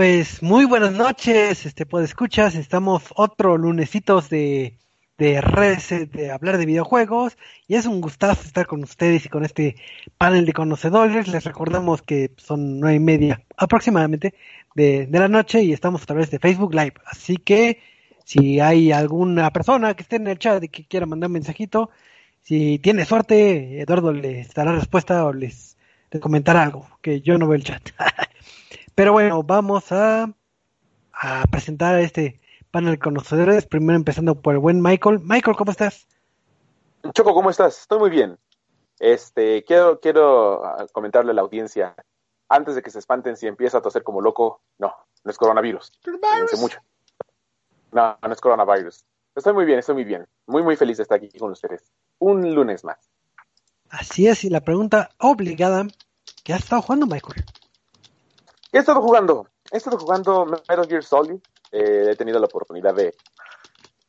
Pues muy buenas noches, este pues escuchas, estamos otro lunesitos de, de redes, de hablar de videojuegos, y es un gustazo estar con ustedes y con este panel de conocedores. Les recordamos que son nueve y media aproximadamente de, de la noche y estamos a través de Facebook Live. Así que si hay alguna persona que esté en el chat y que quiera mandar un mensajito, si tiene suerte, Eduardo les dará respuesta o les, les comentará algo, que yo no veo el chat. Pero bueno, vamos a, a presentar a este panel conocedores. Primero empezando por el buen Michael. Michael, ¿cómo estás? Choco, ¿cómo estás? Estoy muy bien. Este, quiero, quiero ah, comentarle a la audiencia, antes de que se espanten si empiezo a toser como loco, no, no es coronavirus. Cuídense mucho. No, no es coronavirus. Estoy muy bien, estoy muy bien. Muy, muy feliz de estar aquí con ustedes. Un lunes más. Así es, y la pregunta obligada, ¿qué has estado jugando, Michael? ¿Qué he estado jugando? He estado jugando Metal Gear Solid. Eh, he tenido la oportunidad de,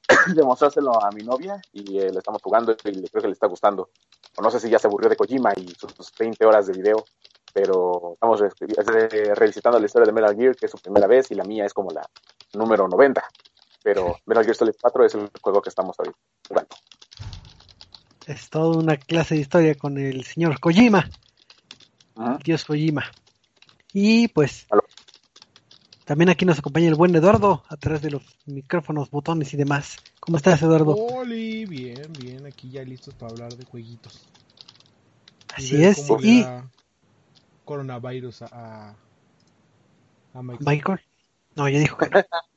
de mostrárselo a mi novia y eh, lo estamos jugando y creo que le está gustando. O no sé si ya se aburrió de Kojima y sus, sus 20 horas de video, pero estamos re- re- revisitando la historia de Metal Gear, que es su primera vez, y la mía es como la número 90. Pero Metal Gear Solid 4 es el juego que estamos ahorita jugando. Es toda una clase de historia con el señor Kojima. Dios Kojima. Y pues también aquí nos acompaña el buen Eduardo a través de los micrófonos, botones y demás. ¿Cómo estás, Eduardo? Oli, bien, bien, aquí ya listos para hablar de jueguitos. Así es. Y coronavirus a, a, a Michael. Michael. No, ya dijo que no.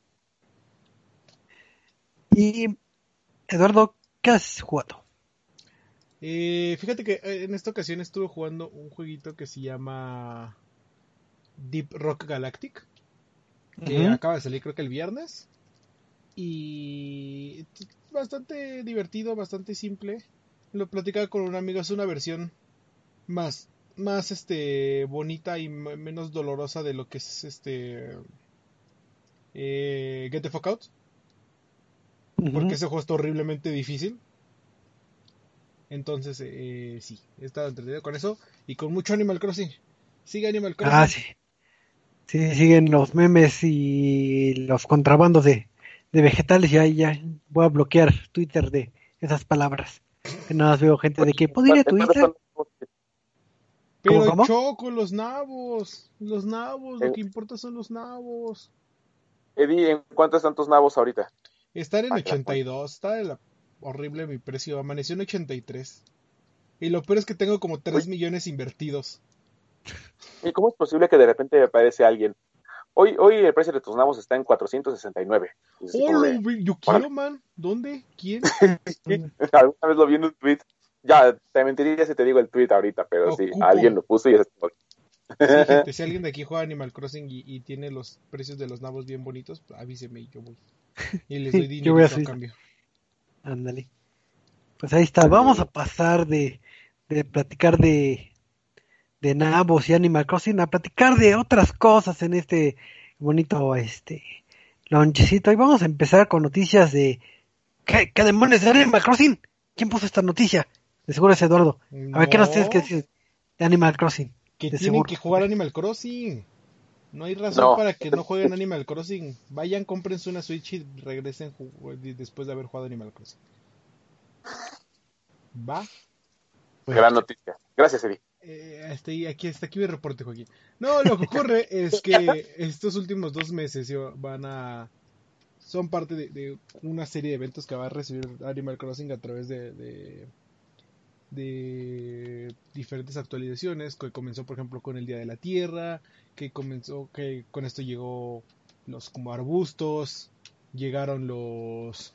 Y Eduardo, ¿qué has jugado? Eh, fíjate que eh, en esta ocasión estuve jugando un jueguito que se llama Deep Rock Galactic, que acaba de salir creo que el viernes. Y bastante divertido, bastante simple. Lo platicaba con un amigo, es una versión más, más este bonita y menos dolorosa de lo que es este eh, Get the Fuck Out, porque ese juego está horriblemente difícil. Entonces, eh, sí, he estado entretenido con eso y con mucho Animal Crossing. Sigue Animal Crossing. Ah, sí. Sí, siguen los memes y los contrabandos de, de vegetales. Ya, ya voy a bloquear Twitter de esas palabras. Que nada más veo gente de que, ¿puedo ir a ¿Cuáles Twitter? Pero cómo? choco, los nabos. Los nabos, lo Eh. que importa son los nabos. Eddie, ¿en cuánto están tus nabos ahorita? Estar en Ah, claro. 82, está de la- horrible mi precio. Amaneció en 83. Y lo peor es que tengo como 3 Uy. millones invertidos. ¿Y cómo es posible que de repente aparece alguien? Hoy, hoy el precio de tus nabos está en 469. Y así ¡Oh, como lo de- vi! yo quiero, man! ¿Dónde? ¿Quién? Alguna vez lo vi en un tweet. Ya, te mentiría si te digo el tweet ahorita, pero sí, Ocupo. alguien lo puso y es Sí, gente, si alguien de aquí juega Animal Crossing y, y tiene los precios de los nabos bien bonitos, avíseme y yo voy. Y les doy a dinero a cambio. Ándale. Pues ahí está. Vamos a pasar de, de platicar de, de nabos y Animal Crossing a platicar de otras cosas en este bonito este lonchecito. Y vamos a empezar con noticias de ¿qué, qué demonios de Animal Crossing? ¿Quién puso esta noticia? De seguro es Eduardo. A ver, ¿qué nos tienes que No, decir de Animal Crossing? Que de tienen seguro. que jugar Animal Crossing. No hay razón No. para que no jueguen Animal Crossing. Vayan, cómprense una Switch y regresen después de haber jugado Animal Crossing. ¿Va? Gran noticia. Gracias, Eddie. Eh, hasta ahí- aquí, hasta aquí mi reporte, Joaquín. No, lo que ocurre es que estos últimos dos meses van a... Son parte de, de una serie de eventos que va a recibir Animal Crossing a través de, de, de diferentes actualizaciones, que comenzó por ejemplo con el Día de la Tierra, que comenzó, que con esto llegó los como arbustos, llegaron los...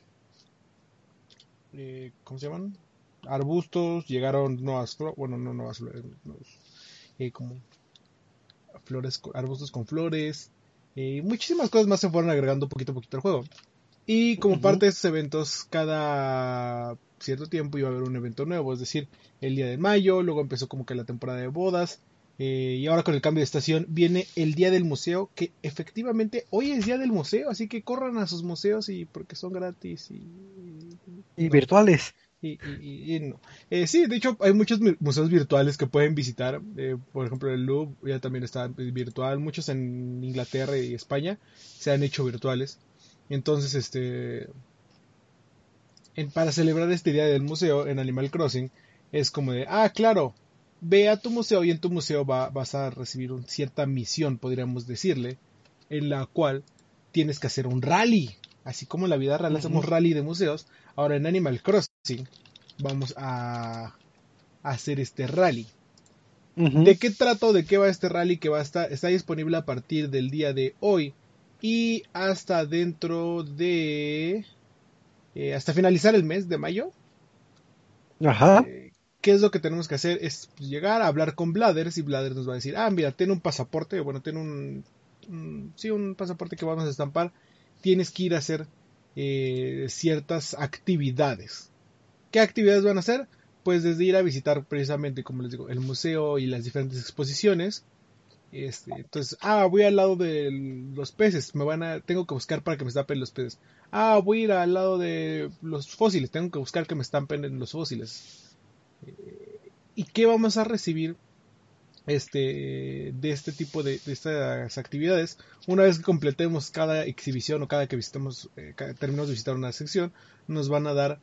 eh, ¿Cómo se llaman? Arbustos, llegaron nuevas flores, bueno, no nuevas flores, nuevos, eh, como flores, arbustos con flores, eh, muchísimas cosas más se fueron agregando poquito a poquito al juego. Y como parte de estos eventos, cada cierto tiempo iba a haber un evento nuevo, es decir, el día de mayo, luego empezó como que la temporada de bodas, eh, y ahora con el cambio de estación viene el día del museo, que efectivamente hoy es día del museo, así que corran a sus museos y porque son gratis y, Y no. virtuales. Y, y- y- y no. Eh, sí, de hecho hay muchos museos virtuales que pueden visitar. eh, por ejemplo, el Louvre ya también está virtual. Muchos en Inglaterra y España se han hecho virtuales. Entonces, este, en- para celebrar este día del museo en Animal Crossing, es como de, ah, claro, ve a tu museo y en tu museo va- vas a recibir una cierta misión, podríamos decirle, en la cual tienes que hacer un rally. Así como en la vida real hacemos rally de museos, ahora en Animal Crossing vamos a hacer este rally. ¿De qué trato? ¿De qué va este rally que va a estar, está disponible a partir del día de hoy y hasta dentro de eh, hasta finalizar el mes de mayo? Ajá. Eh, ¿Qué es lo que tenemos que hacer? Es llegar a hablar con Blathers y Blathers nos va a decir, ah, mira, ten un pasaporte, bueno, ten un, un- sí, un pasaporte que vamos a estampar, tienes que ir a hacer eh, ciertas actividades. ¿Qué actividades van a hacer? Pues desde ir a visitar precisamente, como les digo, el museo y las diferentes exposiciones. Este, entonces, ah, voy al lado de los peces, me van a, tengo que buscar para que me estampen los peces. Ah, voy a ir al lado de los fósiles, tengo que buscar que me estampen en los fósiles. Eh, ¿Y qué vamos a recibir este, de este tipo de, estas actividades? Una vez que completemos cada exhibición o cada que visitemos, eh, de visitar una sección, nos van a dar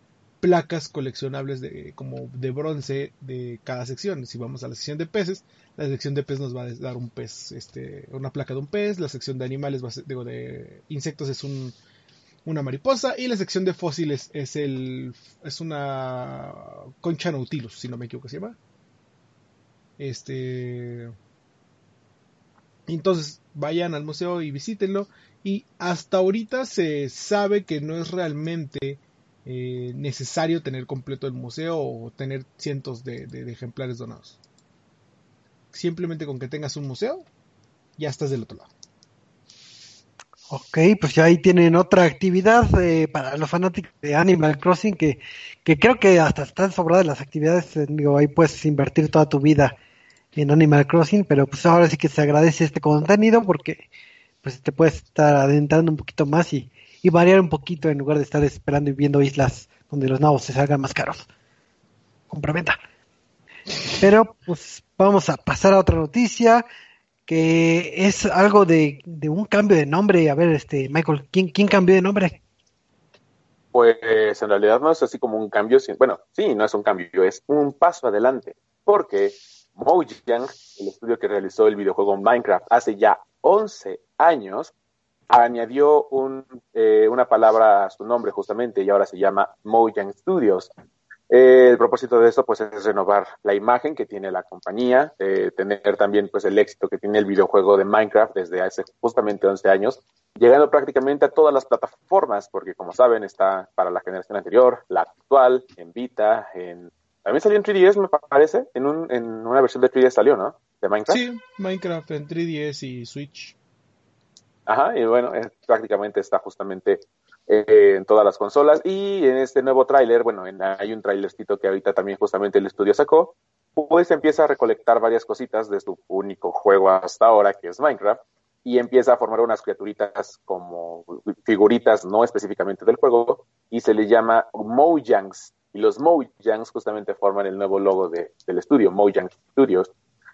placas coleccionables de, como de bronce de cada sección. Si vamos a la sección de peces, la sección de peces nos va a dar un pez, este, una placa de un pez, la sección de animales, va a ser- digo, de insectos es un, una mariposa y la sección de fósiles es el es una concha nautilus, si no me equivoco se llama. Este entonces vayan al museo y visítenlo y hasta ahorita se sabe que no es realmente eh, necesario tener completo el museo o tener cientos de, ejemplares donados. Simplemente con que tengas un museo, ya estás del otro lado. Ok, pues ya ahí tienen otra actividad eh, para los fanáticos de Animal Crossing que, que creo que hasta están sobradas las actividades. eh, digo, ahí puedes invertir toda tu vida en Animal Crossing, pero pues ahora sí que se agradece este contenido porque pues te puedes estar adentrando un poquito más y, y variar un poquito en lugar de estar esperando y viendo islas donde los nabos se salgan más caros. Complementa. Pero pues vamos a pasar a otra noticia que es algo de, de un cambio de nombre. A ver, este Michael, ¿quién, quién cambió de nombre? Pues en realidad no es así como un cambio, bueno, sí, no es un cambio, es un paso adelante, porque Mojang, el estudio que realizó el videojuego Minecraft hace ya 11 años, añadió eh, una palabra a su nombre justamente y ahora se llama Mojang Studios. Eh, el propósito de esto pues es renovar la imagen que tiene la compañía, eh, tener también pues el éxito que tiene el videojuego de Minecraft desde hace justamente 11 años, llegando prácticamente a todas las plataformas, porque como saben está para la generación anterior, la actual, en Vita, en... También salió en 3DS me parece, en una versión de 3DS salió, ¿no? De Minecraft. Sí, Minecraft en 3DS y Switch. Ajá, y bueno, prácticamente está justamente eh, en todas las consolas. Y en este nuevo tráiler, bueno, hay un tráilercito que ahorita también justamente el estudio sacó, pues empieza a recolectar varias cositas de su único juego hasta ahora, que es Minecraft, y empieza a formar unas criaturitas como figuritas, no específicamente del juego, y se les llama Mojangs. Y los Mojangs justamente forman el nuevo logo de, del estudio, Mojang Studios.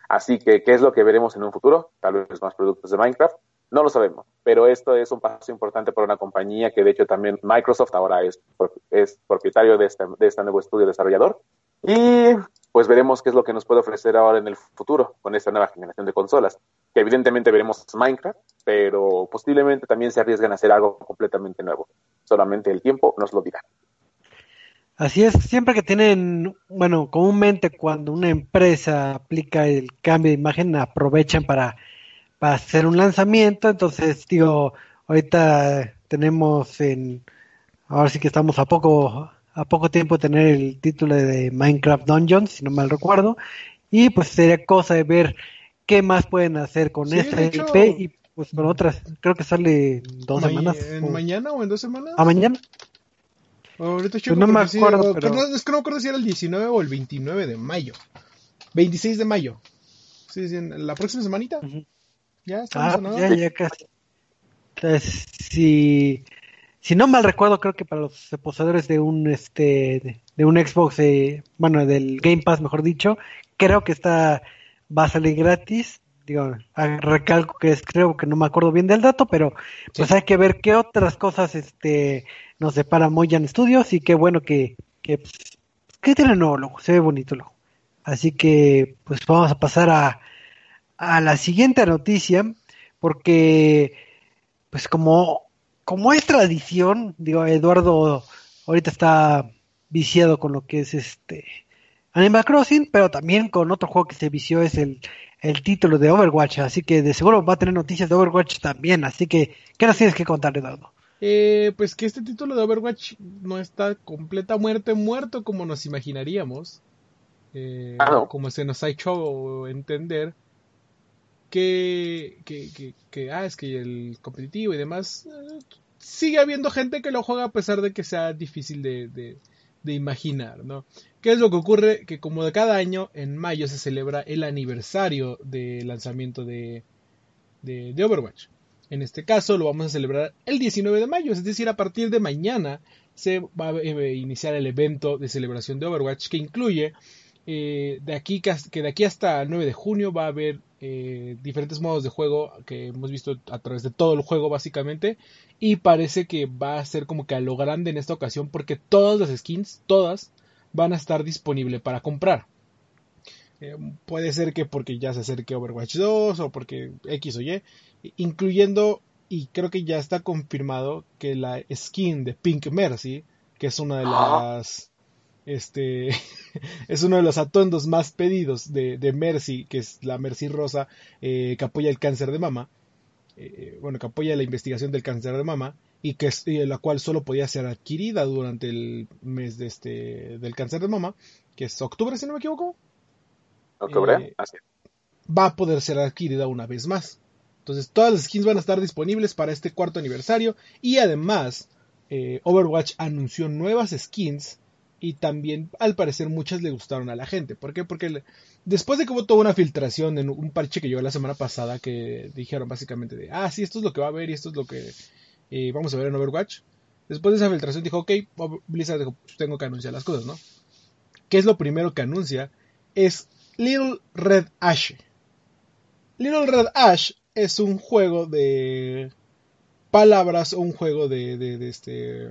Así que, ¿qué es lo que veremos en un futuro? Tal vez más productos de Minecraft no lo sabemos, pero esto es un paso importante para una compañía que de hecho también Microsoft ahora es, es propietario de este, de este nuevo estudio desarrollador. Y pues veremos qué es lo que nos puede ofrecer ahora en el futuro con esta nueva generación de consolas. Que evidentemente veremos Minecraft, pero posiblemente también se arriesgan a hacer algo completamente nuevo. Solamente el tiempo nos lo dirá. Así es, siempre que tienen, bueno, comúnmente cuando una empresa aplica el cambio de imagen, aprovechan para para hacer un lanzamiento. Entonces, digo, ahorita tenemos en, ahora sí que estamos a poco, a poco tiempo de tener el título de Minecraft Dungeons, si no mal recuerdo. Y pues sería cosa de ver qué más pueden hacer con esta IP y pues con otras. Creo que sale dos semanas. ¿En mañana o en dos semanas? ¿A mañana? Ahorita pues no me acuerdo, pero... es que no me acuerdo si era el 19 o el 29 de mayo. 26 de mayo. Sí, sí, la próxima semanita. Ya ah, ya, ya casi. Entonces, si, si no mal recuerdo, creo que para los poseedores de un este de, un Xbox, eh, bueno, del Game Pass, mejor dicho, creo que está va a salir gratis. Digo, recalco que es, creo que no me acuerdo bien del dato, pero pues hay que ver qué otras cosas este nos depara Moyan Studios y qué bueno que, que, pues, que tiene nuevo logo, se ve bonito el logo. Así que pues vamos a pasar a, a la siguiente noticia, porque, pues como, como es tradición, digo, Eduardo ahorita está viciado con lo que es este Animal Crossing, pero también con otro juego que se vició es el, el título de Overwatch, así que de seguro va a tener noticias de Overwatch también, así que, ¿qué nos tienes que contar, Eduardo? Eh, pues que este título de Overwatch no está completa muerte muerto como nos imaginaríamos, eh, ah, como se nos ha hecho entender, que, que, que, ah, es que el competitivo y demás, eh, sigue habiendo gente que lo juega a pesar de que sea difícil de, de, imaginar, ¿no? ¿Qué es lo que ocurre? Que como de cada año, en mayo se celebra el aniversario de lanzamiento de, de, de Overwatch. En este caso lo vamos a celebrar el 19 de mayo, es decir, a partir de mañana se va a eh, iniciar el evento de celebración de Overwatch que incluye eh, de aquí que de aquí hasta el 9 de junio va a haber eh, diferentes modos de juego que hemos visto a través de todo el juego básicamente. Y parece que va a ser como que a lo grande en esta ocasión porque todas las skins, todas, van a estar disponibles para comprar. Eh, puede ser que porque ya se acerque Overwatch 2 o porque X o Y, incluyendo, y creo que ya está confirmado que la skin de Pink Mercy, que es una de las este es uno de los atuendos más pedidos de, Mercy, que es la Mercy Rosa, eh, que apoya el cáncer de mama. Eh, bueno, que apoya la investigación del cáncer de mama y que la cual solo podía ser adquirida durante el mes de este del cáncer de mama, que es octubre, si no me equivoco. Octubre, eh, así. Va a poder ser adquirida una vez más. Entonces, todas las skins van a estar disponibles para este cuarto aniversario y además Overwatch anunció nuevas skins y también al parecer muchas le gustaron a la gente. ¿Por qué? Porque después de que hubo toda una filtración en un parche que llegó la semana pasada que dijeron básicamente de, ah, sí, esto es lo que va a haber y esto es lo que eh, vamos a ver en Overwatch. Después de esa filtración dijo, ok, Blizzard dijo, pues tengo que anunciar las cosas, ¿no? ¿Qué es lo primero que anuncia? Es Little Red Ash. Little Red Ash es un juego de palabras o un juego de, de, de este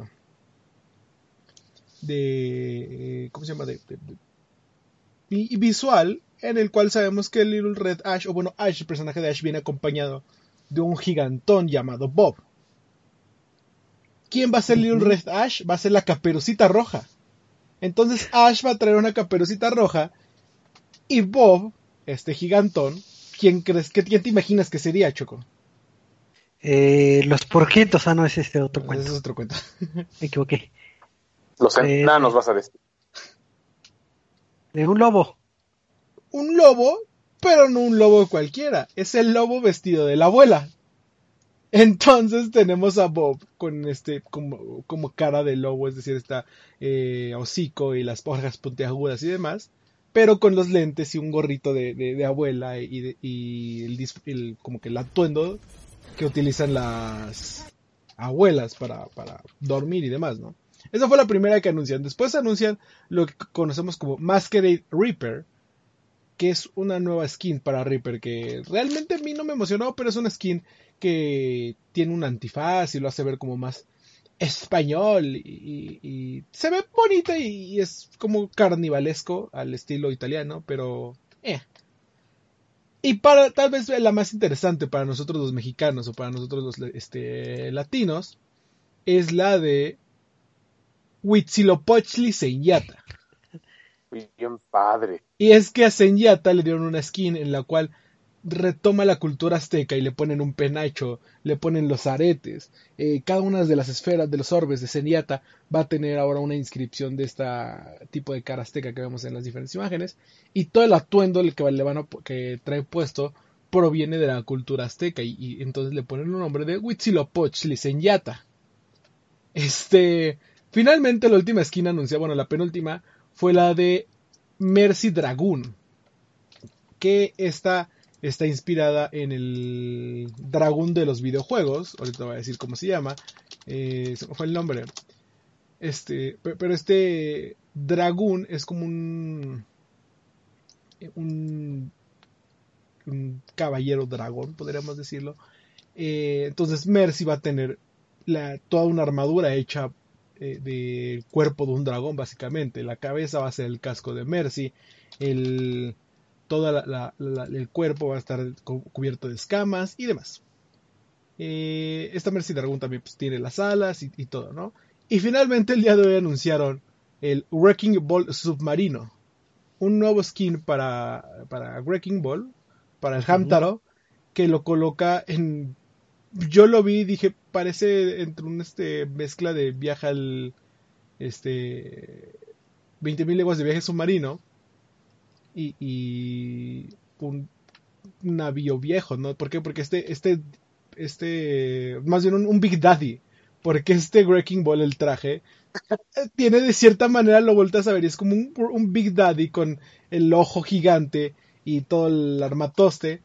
de, ¿cómo se llama? De, visual en el cual sabemos que Little Red Ash, o bueno, Ash, el personaje de Ash, viene acompañado de un gigantón llamado Bob. ¿Quién va a ser Little Red Ash? Va a ser la caperucita roja. Entonces Ash va a traer una caperucita roja y Bob, este gigantón, ¿quién crees que quién te imaginas que sería, Choco? Eh, los porquitos, ah, no, es este otro cuento. Ese es otro cuento. Me equivoqué. Los Eh, enanos vas a decir. De un lobo. un lobo, pero no un lobo cualquiera. Es el lobo vestido de la abuela. Entonces tenemos a Bob con este como, como cara de lobo, es decir, está eh, hocico y las hojas puntiagudas y demás, pero con los lentes y un gorrito de, de- de abuela y, de- y el, el- como que el atuendo que utilizan las abuelas para, para dormir y demás, ¿no? Esa fue la primera que anuncian. Después anuncian lo que conocemos como Masquerade Reaper, que es una nueva skin para Reaper que realmente a mí no me emocionó, pero es una skin que tiene un antifaz y lo hace ver como más español y, se ve bonita y, y es como carnivalesco al estilo italiano, pero eh. Y para tal vez la más interesante para nosotros los mexicanos o para nosotros los este, latinos es la de Huitzilopochtli Senyata. Bien padre. Y es que a Senyata le dieron una skin en la cual retoma la cultura azteca y le ponen un penacho, le ponen los aretes. Eh, cada una de las esferas de los orbes de Senyata va a tener ahora una inscripción de este tipo de cara azteca que vemos en las diferentes imágenes. Y todo el atuendo el que, le van a- que trae puesto proviene de la cultura azteca. Y, y entonces le ponen un nombre de Huitzilopochtli Senyata. Este. Finalmente, la última skin anunciada, bueno, la penúltima, fue la de Mercy Dragoon. Que esta está inspirada en el dragón de los videojuegos. Ahorita voy a decir cómo se llama. Eh, fue el nombre. Este, pe- pero este dragón es como un, un, un caballero dragón, podríamos decirlo. Eh, entonces Mercy va a tener toda una armadura hecha eh, del cuerpo de un dragón, básicamente. La cabeza va a ser el casco de Mercy. El, todo el cuerpo va a estar cu- cubierto de escamas y demás. Eh, esta Mercy Dragon también pues, tiene las alas y, y todo, ¿no? Y finalmente el día de hoy anunciaron el Wrecking Ball Submarino. Un nuevo skin para, para Wrecking Ball, para el Hamtaro, que lo coloca en... Yo lo vi y dije, parece entre un este, mezcla de viaje al... Este... 20.000 leguas de viaje submarino y, y un navío viejo, ¿no? ¿Por qué? Porque este, este, este, más bien un, Big Daddy, porque este Wrecking Ball, el traje, tiene de cierta manera, lo volteas a ver, es como un, un Big Daddy con el ojo gigante y todo el armatoste.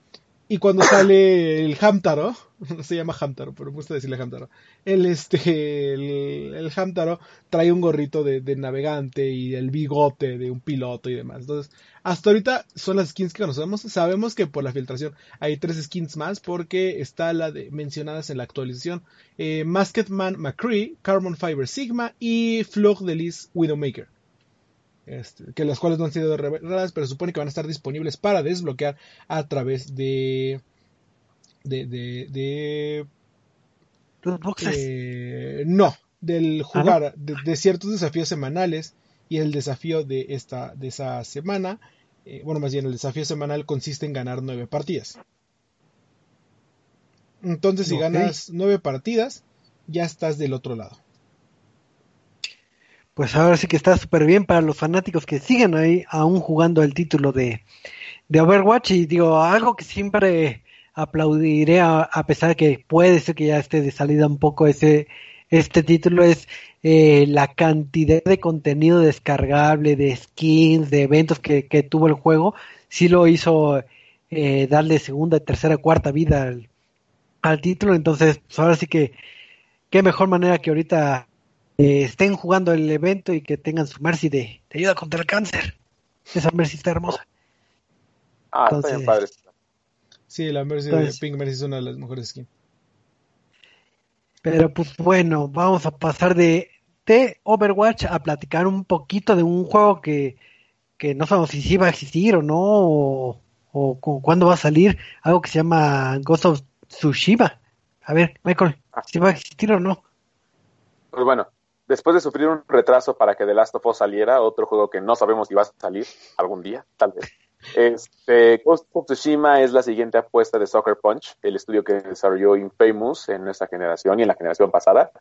Y cuando sale el Hamtaro, se llama Hamtaro, pero me gusta decirle Hamtaro, el, este, el, Hamtaro trae un gorrito de, de navegante y el bigote de un piloto y demás. Entonces, hasta ahorita son las skins que conocemos. Sabemos que por la filtración hay tres skins más porque está la de mencionadas en la actualización. Eh, Masked Man McCree, Carbon Fiber Sigma y Flug de Liz Widowmaker. Este, que las cuales no han sido reveladas, pero supone que van a estar disponibles para desbloquear a través de. De. de. de Los boxes. eh, no, del jugar de, de ciertos desafíos semanales y el desafío de esta de esa semana, eh, bueno, más bien el desafío semanal consiste en ganar nueve partidas. Entonces, si ganas nueve partidas, ya estás del otro lado. Pues ahora sí que está súper bien para los fanáticos que siguen ahí aún jugando el título de, de Overwatch. Y digo, algo que siempre aplaudiré a, a pesar de que puede ser que ya esté de salida un poco ese este título es eh, la cantidad de contenido descargable, de skins, de eventos que, que tuvo el juego. Sí lo hizo eh, darle segunda, tercera, cuarta vida al, al título. Entonces, pues ahora sí que qué mejor manera que ahorita eh, estén jugando el evento y que tengan su Mercy de, de ayuda contra el cáncer. Esa Mercy está hermosa. Ah, está Entonces- bien padre. Sí, la Mercy Entonces- de Pink Mercy es una de las mejores skins. Pero pues bueno, vamos a pasar de, de Overwatch a platicar un poquito de un juego que que no sabemos si sí va a existir o no, o, o, cuándo va a salir algo que se llama Ghost of Tsushima. A ver, Michael, ah. si va a existir o no. Pues bueno, después de sufrir un retraso para que The Last of Us saliera, otro juego que no sabemos si va a salir algún día, tal vez. Este, Ghost of Tsushima es la siguiente apuesta de Soccer Punch, el estudio que desarrolló Infamous en nuestra generación y en la generación pasada.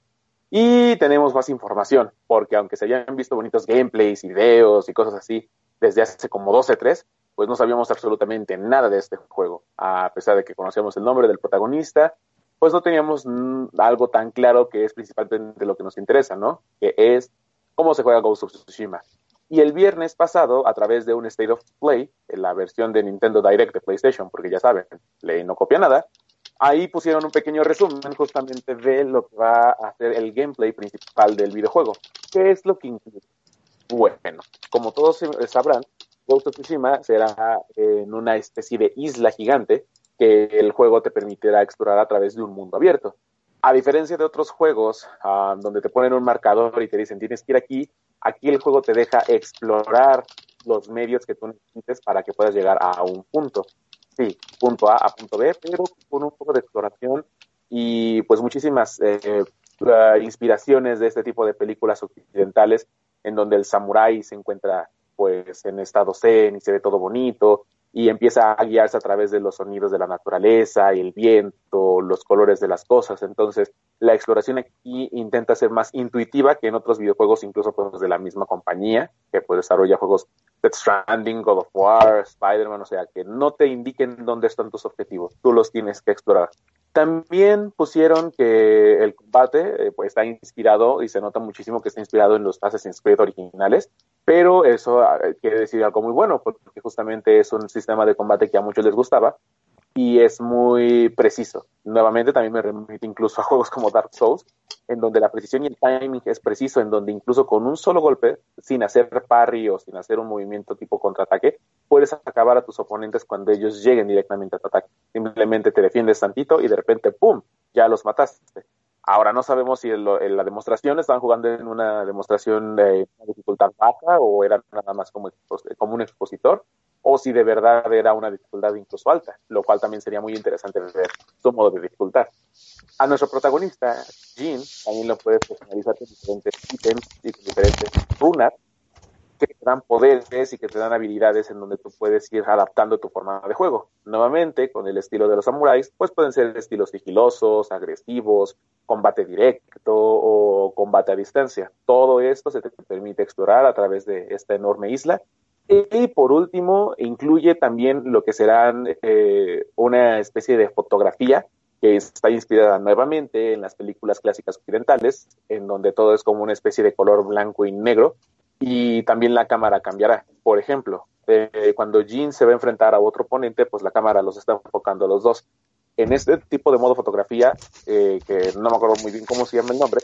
Y tenemos más información, porque aunque se hayan visto bonitos gameplays, videos y cosas así desde hace como 12, 3, pues no sabíamos absolutamente nada de este juego. A pesar de que conocíamos el nombre del protagonista, pues no teníamos algo tan claro que es principalmente lo que nos interesa, ¿no? Que es cómo se juega Ghost of Tsushima. Y el viernes pasado, a través de un State of Play, en la versión de Nintendo Direct de PlayStation, porque ya saben, Play no copia nada, ahí pusieron un pequeño resumen justamente de lo que va a ser el gameplay principal del videojuego. ¿Qué es lo que incluye? Bueno, como todos sabrán, Ghost of Tsushima será en una especie de isla gigante que el juego te permitirá explorar a través de un mundo abierto. A diferencia de otros juegos ah, donde te ponen un marcador y te dicen tienes que ir aquí, aquí el juego te deja explorar los medios que tú necesites para que puedas llegar a un punto. Sí, punto A a punto B, pero con un poco de exploración y pues muchísimas eh, inspiraciones de este tipo de películas occidentales en donde el samurái se encuentra pues en estado zen y se ve todo bonito y empieza a guiarse a través de los sonidos de la naturaleza, el viento, los colores de las cosas. Entonces, la exploración aquí intenta ser más intuitiva que en otros videojuegos, incluso de la misma compañía, que pues desarrolla juegos Death Stranding, God of War, Spider-Man, o sea, que no te indiquen dónde están tus objetivos, tú los tienes que explorar. También pusieron que el combate eh, pues, está inspirado y se nota muchísimo que está inspirado en los Assassin's Creed originales, pero eso ah, quiere decir algo muy bueno, porque justamente es un sistema de combate que a muchos les gustaba y es muy preciso. Nuevamente también me remite incluso a juegos como Dark Souls, en donde la precisión y el timing es preciso, en donde incluso con un solo golpe, sin hacer parry o sin hacer un movimiento tipo contraataque, puedes acabar a tus oponentes cuando ellos lleguen directamente a tu ataque. Simplemente te defiendes tantito y de repente, ¡pum!, ya los mataste. Ahora no sabemos si en, la demostración estaban jugando en una demostración de dificultad baja o era nada más como, como un expositor o si de verdad era una dificultad incluso alta, lo cual también sería muy interesante ver su modo de dificultad. A nuestro protagonista, Jean, también lo puedes personalizar con diferentes ítems y con diferentes runas que te dan poderes y que te dan habilidades en donde tú puedes ir adaptando tu forma de juego. Nuevamente, con el estilo de los samuráis, pues pueden ser estilos sigilosos, agresivos, combate directo o combate a distancia. Todo esto se te permite explorar a través de esta enorme isla y por último, incluye también lo que serán eh, una especie de fotografía que está inspirada nuevamente en las películas clásicas occidentales, en donde todo es como una especie de color blanco y negro, y también la cámara cambiará. Por ejemplo, eh, cuando Jean se va a enfrentar a otro oponente, pues la cámara los está enfocando a los dos. En este tipo de modo fotografía, eh, que no me acuerdo muy bien cómo se llama el nombre,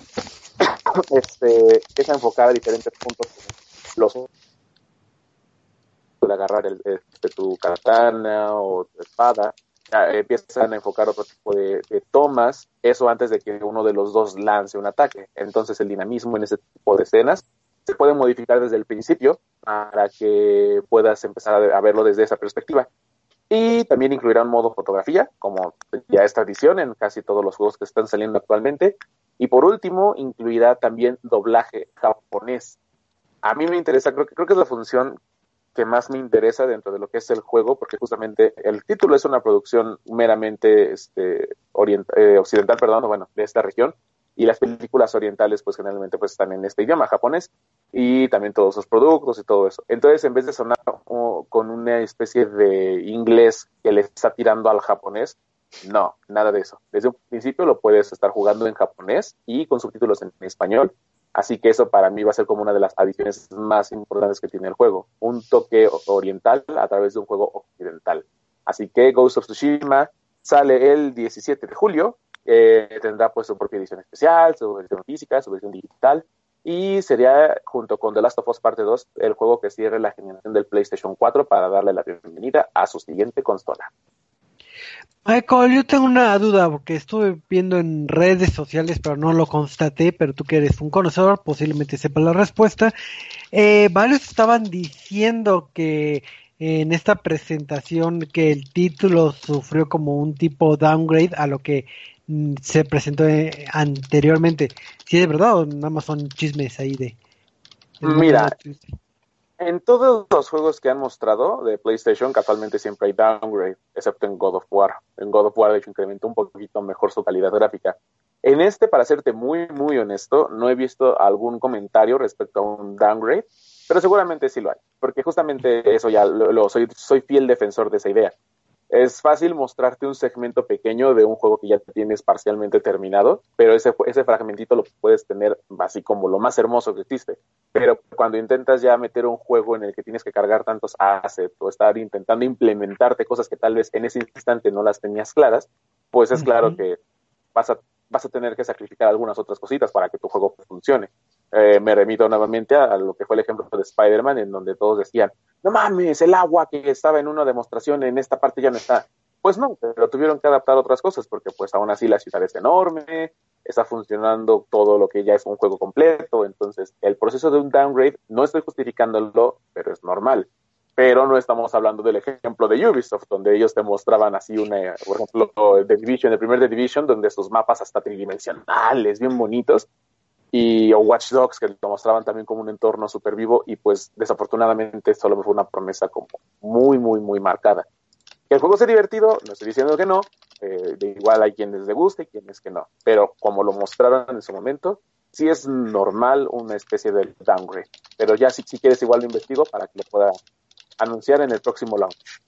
este, es enfocar a diferentes puntos los de agarrar el, este, tu katana o tu espada, empiezan a enfocar otro tipo de, tomas, eso antes de que uno de los dos lance un ataque. Entonces el dinamismo en ese tipo de escenas se puede modificar desde el principio para que puedas empezar a, verlo desde esa perspectiva. Y también incluirá un modo fotografía, como ya es tradición en casi todos los juegos que están saliendo actualmente. Y por último, incluirá también doblaje japonés. A mí me interesa, creo que, creo que es la función que más me interesa dentro de lo que es el juego, porque justamente el título es una producción meramente este, eh, occidental, perdón, bueno, de esta región, y las películas orientales pues generalmente pues están en este idioma japonés y también todos sus productos y todo eso. Entonces en vez de sonar con una especie de inglés que le está tirando al japonés, no, nada de eso. Desde un principio lo puedes estar jugando en japonés y con subtítulos en español Así que eso para mí va a ser como una de las adiciones más importantes que tiene el juego. Un toque oriental a través de un juego occidental. Así que Ghost of Tsushima sale el 17 de julio. Eh, tendrá pues su propia edición especial, su versión física, su versión digital. Y sería, junto con The Last of Us Parte 2, el juego que cierre la generación del PlayStation 4 para darle la bienvenida a su siguiente consola. Michael, yo tengo una duda porque estuve viendo en redes sociales, pero no lo constaté, pero tú que eres un conocedor, posiblemente sepas la respuesta. Eh, varios estaban diciendo que en esta presentación que el título sufrió como un tipo downgrade a lo que mm, se presentó eh, anteriormente. ¿Sí es verdad o nada más son chismes ahí de... Mira, en todos los juegos que han mostrado de PlayStation, casualmente siempre hay downgrade, excepto en God of War. En God of War, de hecho, incrementó un poquito mejor su calidad gráfica. En este, para serte muy, muy honesto, no he visto algún comentario respecto a un downgrade, pero seguramente sí lo hay, porque justamente eso ya lo, soy, soy fiel defensor de esa idea. Es fácil mostrarte un segmento pequeño de un juego que ya tienes parcialmente terminado, pero ese, ese fragmentito lo puedes tener así como lo más hermoso que existe. Pero cuando intentas ya meter un juego en el que tienes que cargar tantos assets o estar intentando implementarte cosas que tal vez en ese instante no las tenías claras, pues es claro que vas a, vas a tener que sacrificar algunas otras cositas para que tu juego funcione. Eh, me remito nuevamente a, lo que fue el ejemplo de Spider-Man, en donde todos decían, no mames, el agua que estaba en una demostración en esta parte ya no está. Pues no, pero tuvieron que adaptar otras cosas, porque pues aún así la ciudad es enorme, está funcionando todo lo que ya es un juego completo, entonces el proceso de un downgrade, no estoy justificándolo, pero es normal. Pero no estamos hablando del ejemplo de Ubisoft, donde ellos te mostraban así una, por ejemplo, The Division, el primer The Division, donde sus mapas hasta tridimensionales, bien bonitos, y o Watch Dogs que lo mostraban también como un entorno súper vivo y pues desafortunadamente solo fue una promesa como muy muy muy marcada. Que el juego sea divertido, no estoy diciendo que no, eh, de igual hay quienes le guste y quienes que no, pero como lo mostraron en su momento, sí es normal una especie de downgrade, pero ya si, si quieres igual lo investigo para que lo pueda anunciar en el próximo launch.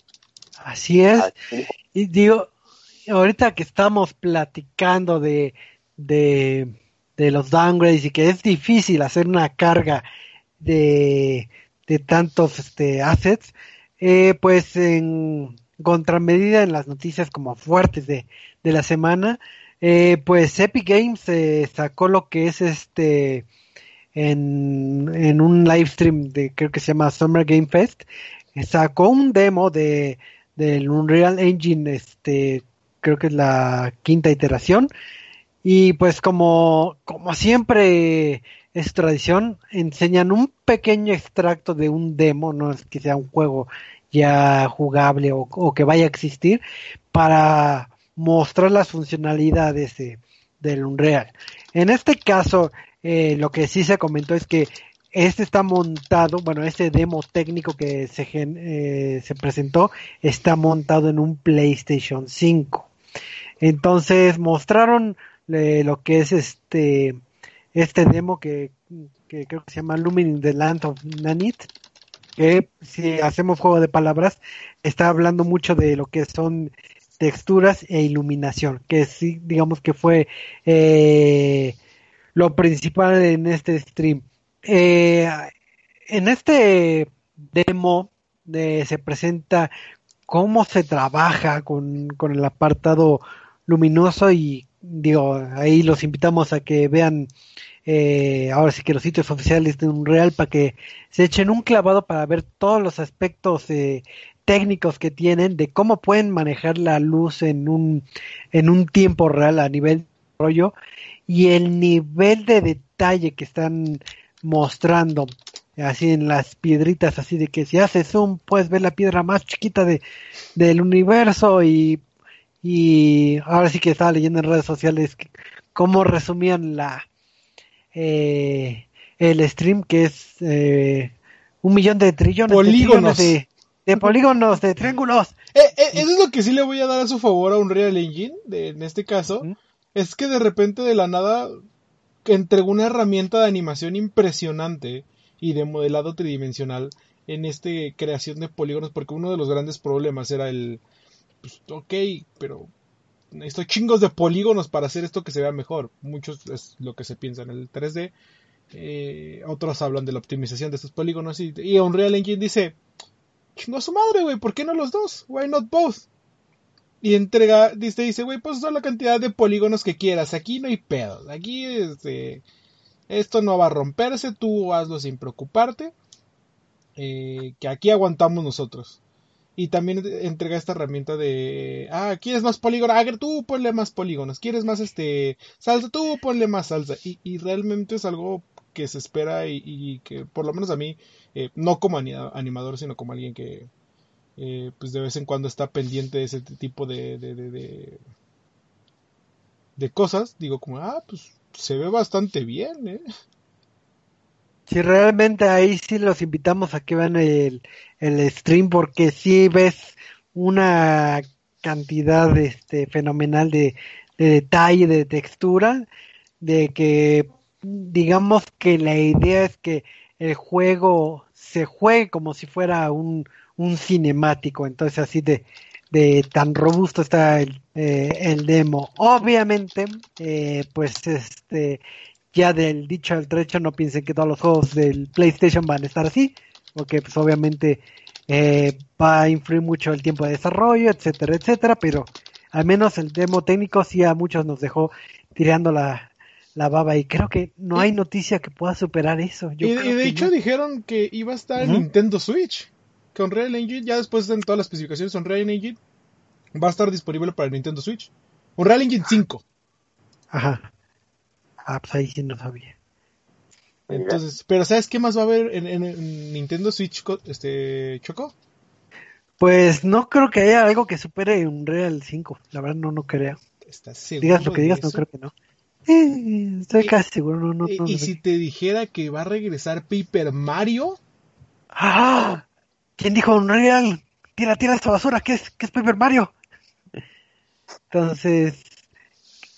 Así es. Y digo, ahorita que estamos platicando de, de de los downgrades y que es difícil hacer una carga de, de tantos este, assets, eh, pues en contramedida en las noticias como fuertes de, de la semana, eh, pues Epic Games eh, sacó lo que es este en, en un live stream de creo que se llama Summer Game Fest, sacó un demo de del Unreal Engine, este creo que es la quinta iteración, y pues como, como siempre es tradición, enseñan un pequeño extracto de un demo, no es que sea un juego ya jugable o, que vaya a existir, para mostrar las funcionalidades de, del Unreal. En este caso, eh, lo que sí se comentó es que este está montado, bueno, este demo técnico que se, eh, se presentó está montado en un PlayStation 5. Entonces mostraron lo que es este este demo que, creo que se llama Lumin the Land of Nanit que si hacemos juego de palabras está hablando mucho de lo que son texturas e iluminación que sí digamos que fue eh, lo principal en este stream. Eh, en este demo eh, se presenta cómo se trabaja con, con el apartado luminoso y digo, ahí los invitamos a que vean eh, ahora sí que los sitios oficiales de Unreal para que se echen un clavado para ver todos los aspectos eh, técnicos que tienen de cómo pueden manejar la luz en un en un tiempo real a nivel rollo y el nivel de detalle que están mostrando así en las piedritas así de que si haces zoom puedes ver la piedra más chiquita de del universo y y ahora sí que estaba leyendo en redes sociales cómo resumían la eh, el stream que es eh, un millón de trillones polígonos. De, de, polígonos de triángulos eh, eso es lo que sí le voy a dar a su favor a un Real Engine de, en este caso es que de repente de la nada entregó una herramienta de animación impresionante y de modelado tridimensional en este creación de polígonos porque uno de los grandes problemas era el pues ok, pero necesito chingos de polígonos para hacer esto que se vea mejor. Muchos es lo que se piensa en el 3D. Eh, otros hablan de la optimización de estos polígonos y, y Unreal Engine dice, chingo a su madre, güey, ¿por qué no los dos? Why not both? Y entrega, dice, dice, güey, pues son la cantidad de polígonos que quieras. Aquí no hay pedos. Aquí este, esto no va a romperse. Tú hazlo sin preocuparte. Eh, que aquí aguantamos nosotros. Y también entrega esta herramienta de, ah, ¿quieres más polígono? Ah, tú ponle más polígonos. ¿Quieres más este salsa? Tú ponle más salsa. Y, y realmente es algo que se espera y, que por lo menos a mí, eh, no como animador, sino como alguien que eh, pues de vez en cuando está pendiente de ese tipo de, de, de, de, cosas, digo como, ah, pues se ve bastante bien, ¿eh? Si realmente ahí sí los invitamos a que vean el, el stream porque sí ves una cantidad este, fenomenal de, de detalle, de textura, de que digamos que la idea es que el juego se juegue como si fuera un, un cinemático, entonces así de, de tan robusto está el, eh, el demo. Obviamente, eh, pues este ya del dicho al trecho no piensen que todos los juegos del PlayStation van a estar así, porque pues obviamente eh, va a influir mucho el tiempo de desarrollo, etcétera, etcétera, pero al menos el demo técnico sí a muchos nos dejó tirando la, la baba y creo que no hay noticia que pueda superar eso. y, de hecho dijeron que iba a estar en Nintendo Switch. Con Unreal Engine, ya después en todas las especificaciones, Unreal Engine va a estar disponible para el Nintendo Switch. Unreal Engine 5. Ajá. Ah, pues ahí sí no sabía. Entonces, pero ¿sabes qué más va a haber en, Nintendo Switch, este, Choco? Pues no creo que haya algo que supere Unreal 5. La verdad no, no creo. Digas lo que digas, no creo que no. Eh, estoy casi seguro, no, no, ¿Y, si te dijera que va a regresar Paper Mario? ¡Ah! ¿Quién dijo Unreal? Tira, tira esta basura, ¿qué es, qué es Paper Mario? Entonces,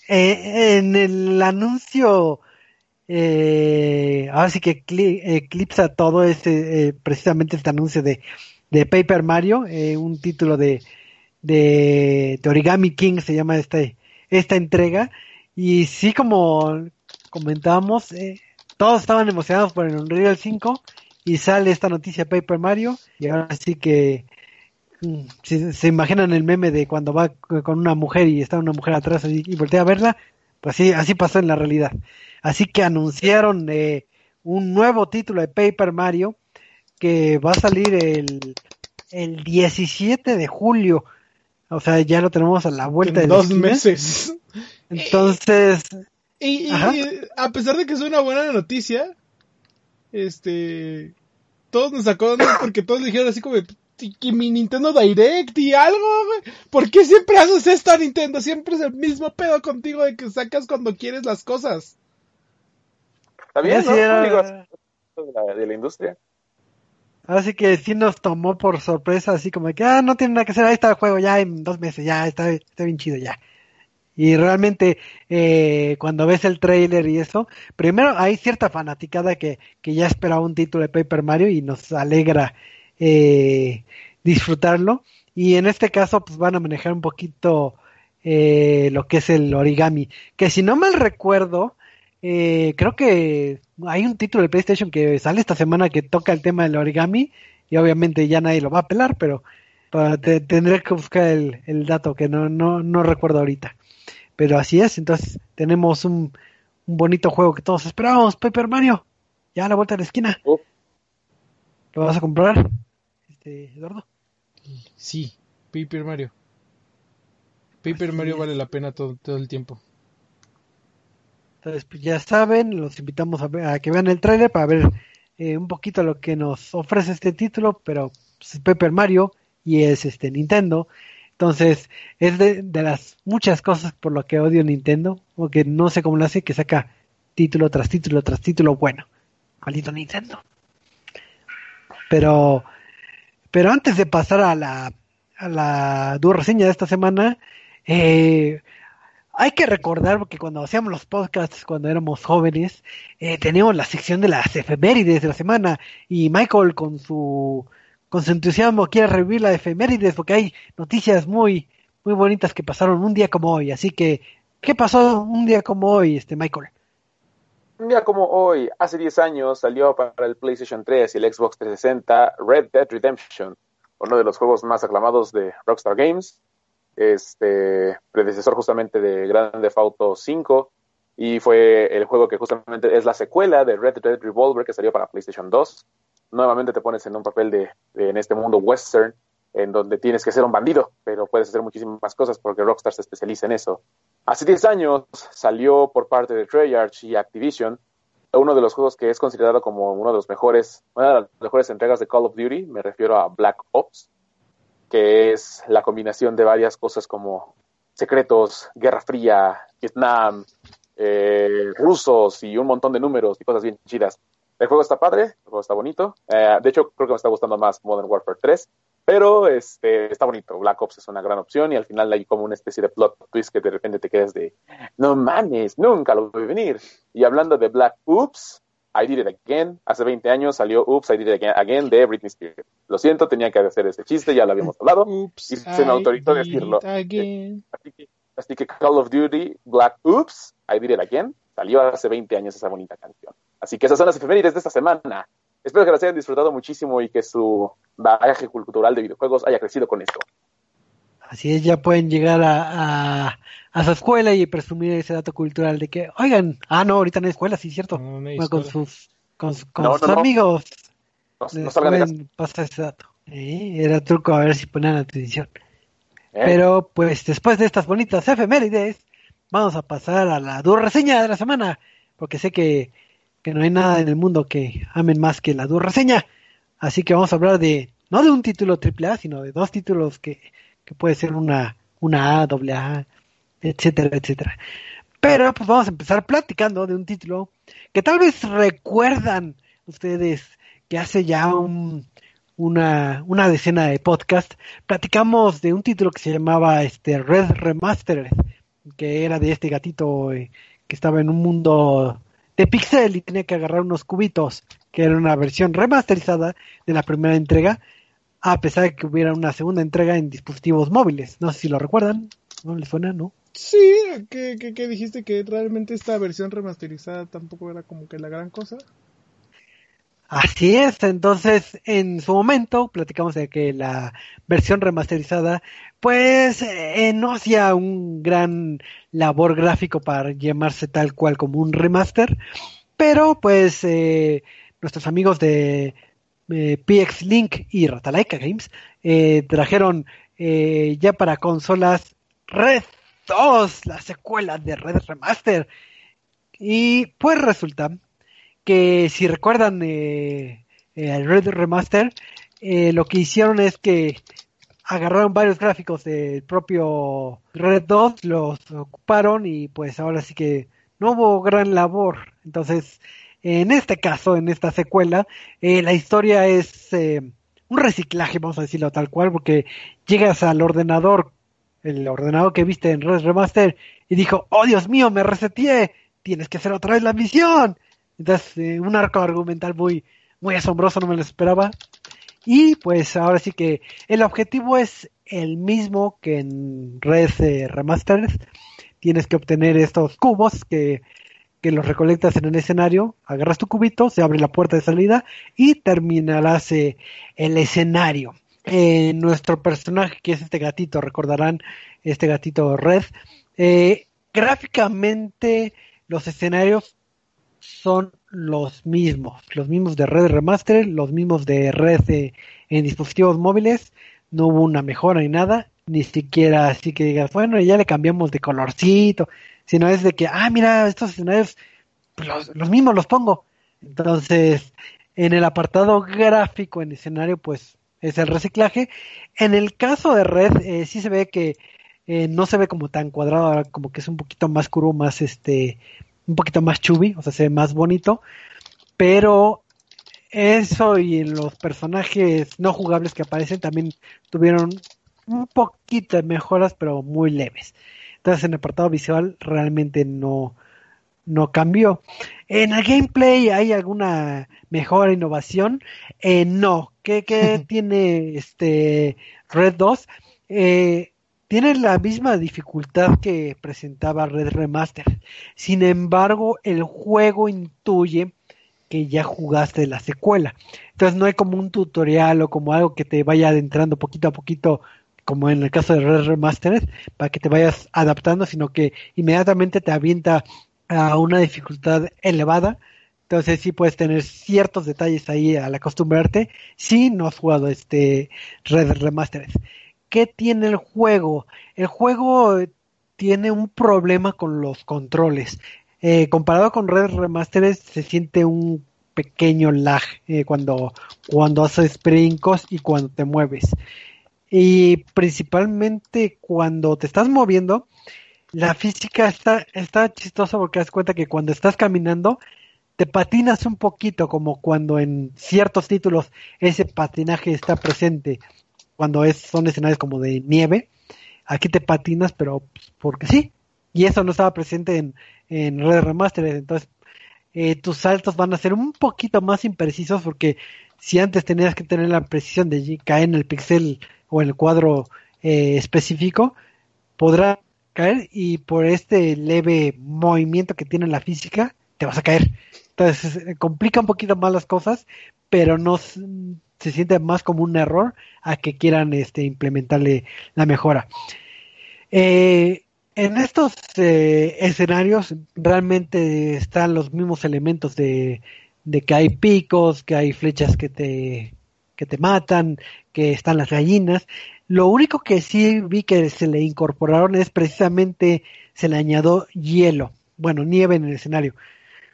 eh, en el anuncio, eh, ahora sí que eclipsa todo ese, eh, precisamente este anuncio de, Paper Mario, eh, un título de, de, Origami King se llama esta, esta entrega, y sí, como comentábamos, eh, todos estaban emocionados por el Unreal 5 y sale esta noticia Paper Mario. Y ahora sí que si se imaginan el meme de cuando va con una mujer y está una mujer atrás y, voltea a verla, pues sí, así pasó en la realidad. Así que anunciaron eh, un nuevo título de Paper Mario que va a salir el, el 17 de julio. O sea, ya lo tenemos a la vuelta de dos meses. Entonces. Y, a pesar de que es una buena noticia, este. Todos nos sacó porque todos dijeron así como. Y mi Nintendo Direct y algo, güey. ¿Por qué siempre haces esto Nintendo? Siempre es el mismo pedo contigo de que sacas cuando quieres las cosas. Está bien, ¿no? de la industria. Así que sí nos tomó por sorpresa, así como que, ah, no tiene nada que hacer, ahí está el juego, ya en dos meses, ya está, está bien chido, ya. Y realmente, eh, cuando ves el trailer y eso, primero hay cierta fanaticada que, que ya esperaba un título de Paper Mario y nos alegra eh, disfrutarlo. Y en este caso, pues van a manejar un poquito eh, lo que es el origami. Que si no mal recuerdo, eh, creo que hay un título de PlayStation que sale esta semana que toca el tema del origami. Y obviamente ya nadie lo va a pelar, pero tendré que buscar el, el dato que no, no, no recuerdo ahorita. Pero así es, entonces tenemos un, un bonito juego que todos esperábamos, Paper Mario. Ya a la vuelta de la esquina. ¿Lo vas a comprar, este, Eduardo? Sí, Paper Mario. Paper Mario vale la pena todo, todo el tiempo. Entonces, pues ya saben, los invitamos a, a que vean el trailer para ver eh, un poquito lo que nos ofrece este título, pero pues, es Paper Mario y es este Nintendo. Entonces, es de, las muchas cosas por lo que odio Nintendo, porque no sé cómo lo hace, que saca título tras título tras título bueno. Maldito Nintendo. Pero, pero antes de pasar a la, a la dura reseña de esta semana, eh, hay que recordar que cuando hacíamos los podcasts, cuando éramos jóvenes, eh, teníamos la sección de las efemérides de la semana y Michael con su con su entusiasmo quiere revivir la efemérides porque hay noticias muy, muy bonitas que pasaron un día como hoy. Así que, ¿qué pasó un día como hoy, este Michael? Un día como hoy, hace 10 años, salió para el PlayStation 3 y el Xbox 360 Red Dead Redemption, uno de los juegos más aclamados de Rockstar Games, este predecesor justamente de Grand Theft Auto 5 y fue el juego que justamente es la secuela de Red Dead Revolver que salió para PlayStation 2 nuevamente te pones en un papel de, en este mundo western, en donde tienes que ser un bandido, pero puedes hacer muchísimas cosas porque Rockstar se especializa en eso. Hace 10 años salió por parte de Treyarch y Activision uno de los juegos que es considerado como uno de los mejores, una de las mejores entregas de Call of Duty, me refiero a Black Ops, que es la combinación de varias cosas como secretos, Guerra Fría, Vietnam, eh, rusos y un montón de números y cosas bien chidas. El juego está padre, el juego está bonito. Eh, de hecho, creo que me está gustando más Modern Warfare 3. Pero este, está bonito. Black Ops es una gran opción y al final hay como una especie de plot twist que de repente te quedas de, no mames, nunca lo voy a venir. Y hablando de Black Oops, I Did It Again. Hace 20 años salió Oops, I Did It Again, de Britney Spears. Lo siento, tenía que hacer ese chiste, ya lo habíamos hablado. y se me autorizó decirlo. Así que, así que Call of Duty Black Oops, I Did It Again, salió hace 20 años esa bonita canción. Así que esas son las efemérides de esta semana. Espero que las hayan disfrutado muchísimo y que su bagaje cultural de videojuegos haya crecido con esto. Así es, ya pueden llegar a, a, su escuela y presumir ese dato cultural de que, oigan, ah, no, ahorita no hay escuela, sí, cierto. con sus, con, sus amigos. No, salgan pasar ese dato. era truco a ver si ponían atención. Eh. Pero, pues, después de estas bonitas efemérides, vamos a pasar a la dura reseña de la semana, porque sé que que no hay nada en el mundo que amen más que la reseña. Así que vamos a hablar de, no de un título AAA, sino de dos títulos que, que puede ser una, una A, doble A, etcétera, etcétera. Pero pues vamos a empezar platicando de un título que tal vez recuerdan ustedes que hace ya un, una, una decena de podcast platicamos de un título que se llamaba este Red Remastered, que era de este gatito eh, que estaba en un mundo de Pixel y tenía que agarrar unos cubitos, que era una versión remasterizada de la primera entrega, a pesar de que hubiera una segunda entrega en dispositivos móviles. No sé si lo recuerdan, ¿no les suena, no? Sí, ¿qué, qué dijiste? Que realmente esta versión remasterizada tampoco era como que la gran cosa. Así es, entonces en su momento platicamos de que la versión remasterizada pues eh, no hacía un gran labor gráfico para llamarse tal cual como un remaster, pero pues eh, nuestros amigos de eh, PX Link y Ratalaika Games trajeron ya para consolas Red 2, la secuela de Red Remaster. Y pues resulta que si recuerdan el Red Remaster, lo que hicieron es que agarraron varios gráficos del propio Red 2, los ocuparon y pues ahora sí que no hubo gran labor. Entonces, en este caso, en esta secuela, eh, la historia es eh, un reciclaje, vamos a decirlo tal cual, porque llegas al ordenador, el ordenador que viste en Red Remaster, y dijo, oh Dios mío, me reseteé, tienes que hacer otra vez la misión. Entonces, eh, un arco argumental muy, muy asombroso, no me lo esperaba. Y pues ahora sí que el objetivo es el mismo que en Red eh, Remastered. Tienes que obtener estos cubos que, que los recolectas en el escenario, agarras tu cubito, se abre la puerta de salida y terminarás eh, el escenario. Eh, nuestro personaje, que es este gatito, recordarán este gatito Red, gráficamente los escenarios son los mismos, los mismos de Red Remaster, los mismos de Red en dispositivos móviles, no hubo una mejora ni nada, ni siquiera así que digas, bueno, ya le cambiamos de colorcito, sino es de que, ah, mira, estos escenarios, pues los, mismos los pongo. Entonces, en el apartado gráfico en escenario, pues es el reciclaje. En el caso de Red, eh, sí se ve que eh, no se ve como tan cuadrado, como que es un poquito más curvo, más este, un poquito más chubby, o sea, se ve más bonito, pero eso y los personajes no jugables que aparecen también tuvieron un poquito de mejoras, pero muy leves. Entonces en el apartado visual realmente no, no cambió. En el gameplay hay alguna mejora, innovación. Eh, no. ¿Qué, qué tiene este Red 2? Eh, tiene la misma dificultad que presentaba Red Remaster. Sin embargo, el juego intuye que ya jugaste la secuela. Entonces no hay como un tutorial o como algo que te vaya adentrando poquito a poquito, como en el caso de Red Remaster, para que te vayas adaptando, sino que inmediatamente te avienta a una dificultad elevada Entonces sí puedes tener ciertos detalles ahí al acostumbrarte si no has jugado este Red Remastered. ¿Qué tiene el juego? El juego tiene un problema con los controles. Eh, comparado con Red Remastered se siente un pequeño lag eh, cuando, cuando haces brincos y cuando te mueves. Y principalmente cuando te estás moviendo, la física está, está chistosa porque das cuenta que cuando estás caminando te patinas un poquito como cuando en ciertos títulos ese patinaje está presente cuando es, son escenarios como de nieve. Aquí te patinas, pero pues, porque sí. Y eso no estaba presente en, en Red Remastered. Entonces, eh, tus saltos van a ser un poquito más imprecisos porque si antes tenías que tener la precisión de caer en el pixel o en el cuadro eh, específico, podrá caer y por este leve movimiento que tiene la física, te vas a caer. Entonces eh, complica un poquito más las cosas, pero no se siente más como un error a que quieran este, implementarle la mejora. Eh, en estos eh, escenarios realmente están los mismos elementos de, de, que hay picos, que hay flechas que te, que te matan, que están las gallinas. Lo único que sí vi que se le incorporaron es precisamente se le añadió hielo, bueno, nieve en el escenario.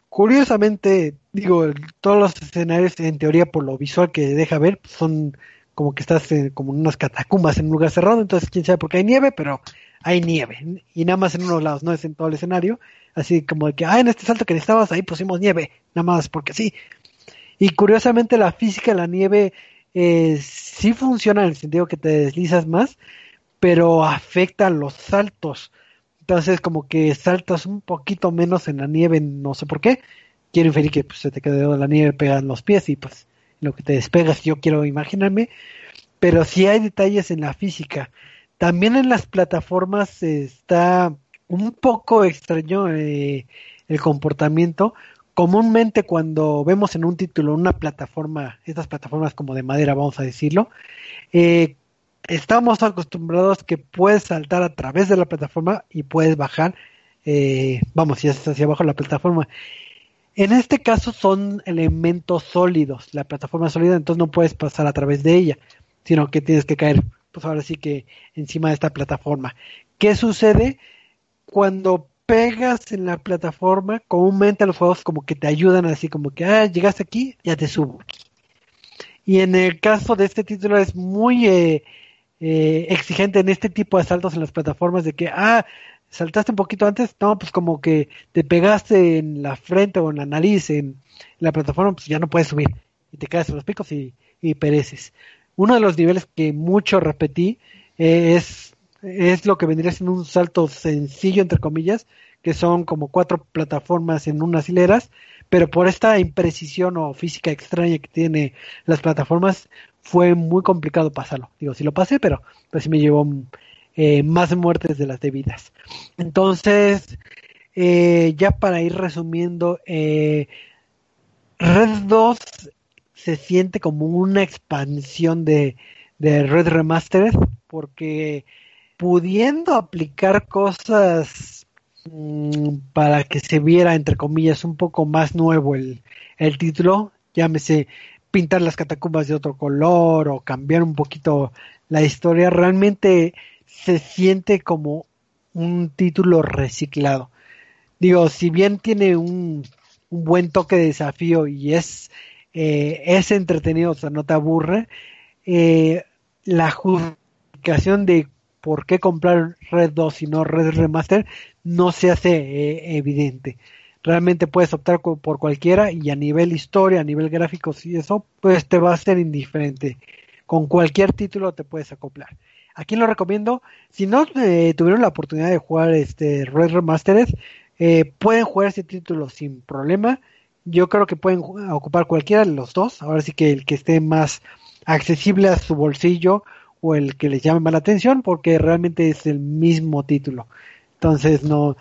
Curiosamente, digo, todos los escenarios en teoría por lo visual que deja ver son como que estás como en unas catacumbas en un lugar cerrado, entonces quién sabe por qué hay nieve, pero hay nieve y nada más en unos lados, no es en todo el escenario, así como que, ah, en este salto que estabas ahí pusimos nieve, nada más porque sí. Y curiosamente la física de la nieve eh, sí funciona en el sentido que te deslizas más, pero afecta los saltos. Entonces como que saltas un poquito menos en la nieve, no sé por qué. Quiero inferir que pues, se te quedó la nieve pegada en los pies y pues lo que te despegas yo quiero imaginarme. Pero sí hay detalles en la física. También en las plataformas está un poco extraño eh, el comportamiento comúnmente cuando vemos en un título una plataforma, estas plataformas como de madera, vamos a decirlo, eh, estamos acostumbrados que puedes saltar a través de la plataforma y puedes bajar, eh, vamos, si es hacia abajo la plataforma. En este caso son elementos sólidos, la plataforma sólida, entonces no puedes pasar a través de ella, sino que tienes que caer, pues ahora sí que encima de esta plataforma. ¿Qué sucede cuando pegas en la plataforma, comúnmente los juegos como que te ayudan así como que, ah, llegaste aquí, ya te subo. Y en el caso de este título es muy eh, eh, exigente en este tipo de saltos en las plataformas de que, ah, saltaste un poquito antes, no, pues como que te pegaste en la frente o en la nariz en la plataforma, pues ya no puedes subir y te quedas en los picos y, pereces. Uno de los niveles que mucho repetí es es lo que vendría siendo un salto sencillo, entre comillas, que son como cuatro plataformas en unas hileras, pero por esta imprecisión o física extraña que tiene las plataformas, fue muy complicado pasarlo. Digo, sí lo pasé, pero pues sí me llevó eh, más muertes de las debidas. Entonces, eh, ya para ir resumiendo, eh, Red 2 se siente como una expansión de, Red Remastered, porque pudiendo aplicar cosas mm, para que se viera, entre comillas, un poco más nuevo el, el título, llámese pintar las catacumbas de otro color o cambiar un poquito la historia, realmente se siente como un título reciclado. Digo, si bien tiene un, buen toque de desafío y es, eh, es entretenido, o sea, no te aburre, eh, la justificación de por qué comprar Red 2 y no Red Remaster no se hace eh, evidente. Realmente puedes optar por cualquiera y a nivel historia, a nivel gráficos y eso, pues te va a ser indiferente. Con cualquier título te puedes acoplar. ¿A quién lo recomiendo? Si no eh, tuvieron la oportunidad de jugar este Red Remastered, eh, pueden jugar este título sin problema. Yo creo que pueden ocupar cualquiera de los dos. Ahora sí que el que esté más accesible a su bolsillo o el que les llame más la atención porque realmente es el mismo título. Entonces no,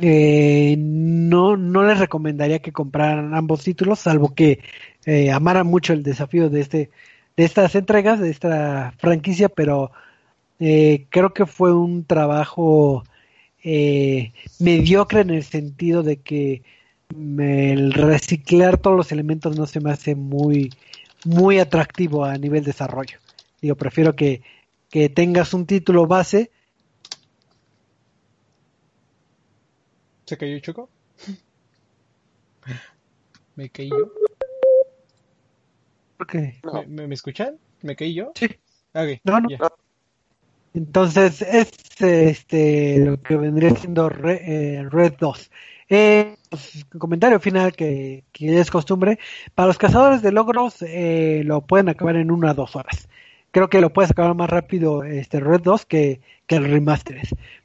eh, no, no les recomendaría que compraran ambos títulos, salvo que eh, amaran mucho el desafío de este, de estas entregas, de esta franquicia, pero eh, creo que fue un trabajo mediocre en el sentido de que el reciclar todos los elementos no se me hace muy, muy atractivo a nivel desarrollo. Digo, prefiero que, que tengas un título base. ¿Se cayó Choco? ¿Me caí yo? Okay. ¿Me, me, escuchan? ¿Me caí yo? Sí. Okay, no, no. Entonces, es este, lo que vendría siendo eh, Red, 2. Eh, pues, comentario final que, que, es costumbre. Para los cazadores de logros, eh, lo pueden acabar en una o dos horas. Creo que lo puedes acabar más rápido este Red 2 que, que el remaster.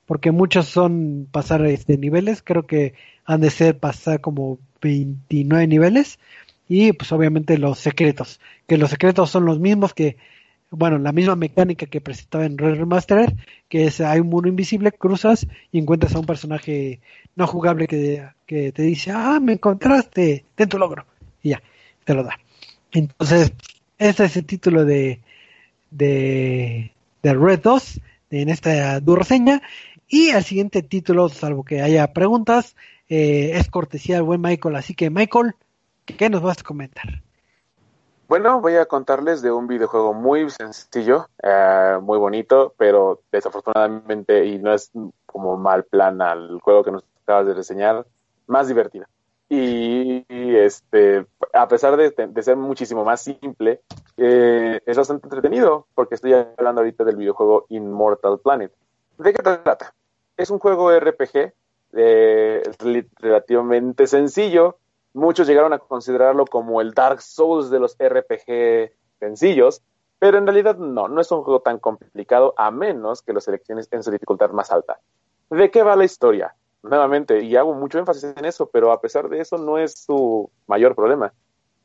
Porque muchos son pasar este niveles. Creo que han de ser pasar como 29 niveles. Y pues obviamente los secretos. Que los secretos son los mismos que bueno, la misma mecánica que presentaba en Red Remastered, que es hay un mundo invisible, cruzas y encuentras a un personaje no jugable que, te dice, ah, me encontraste, ten tu logro, y ya, te lo da. Entonces, este es el título de, de, de Red 2 en esta reseña. Y el siguiente título, salvo que haya preguntas, eh, es cortesía del buen Michael. Así que, Michael, ¿qué nos vas a comentar? Bueno, voy a contarles de un videojuego muy sencillo, eh, muy bonito, pero desafortunadamente, y no es como mal plan al juego que nos acabas de reseñar, más divertido. Y, este, a pesar de, ser muchísimo más simple, eh, es bastante entretenido, porque estoy hablando ahorita del videojuego Immortal Planet. ¿De qué trata? Es un juego RPG eh, relativamente sencillo, Muchos llegaron a considerarlo como el Dark Souls de los RPG sencillos, pero en realidad no, no es un juego tan complicado a menos que lo selecciones en su dificultad más alta. ¿De qué va la historia? Nuevamente, y hago mucho énfasis en eso, pero a pesar de eso no es su mayor problema.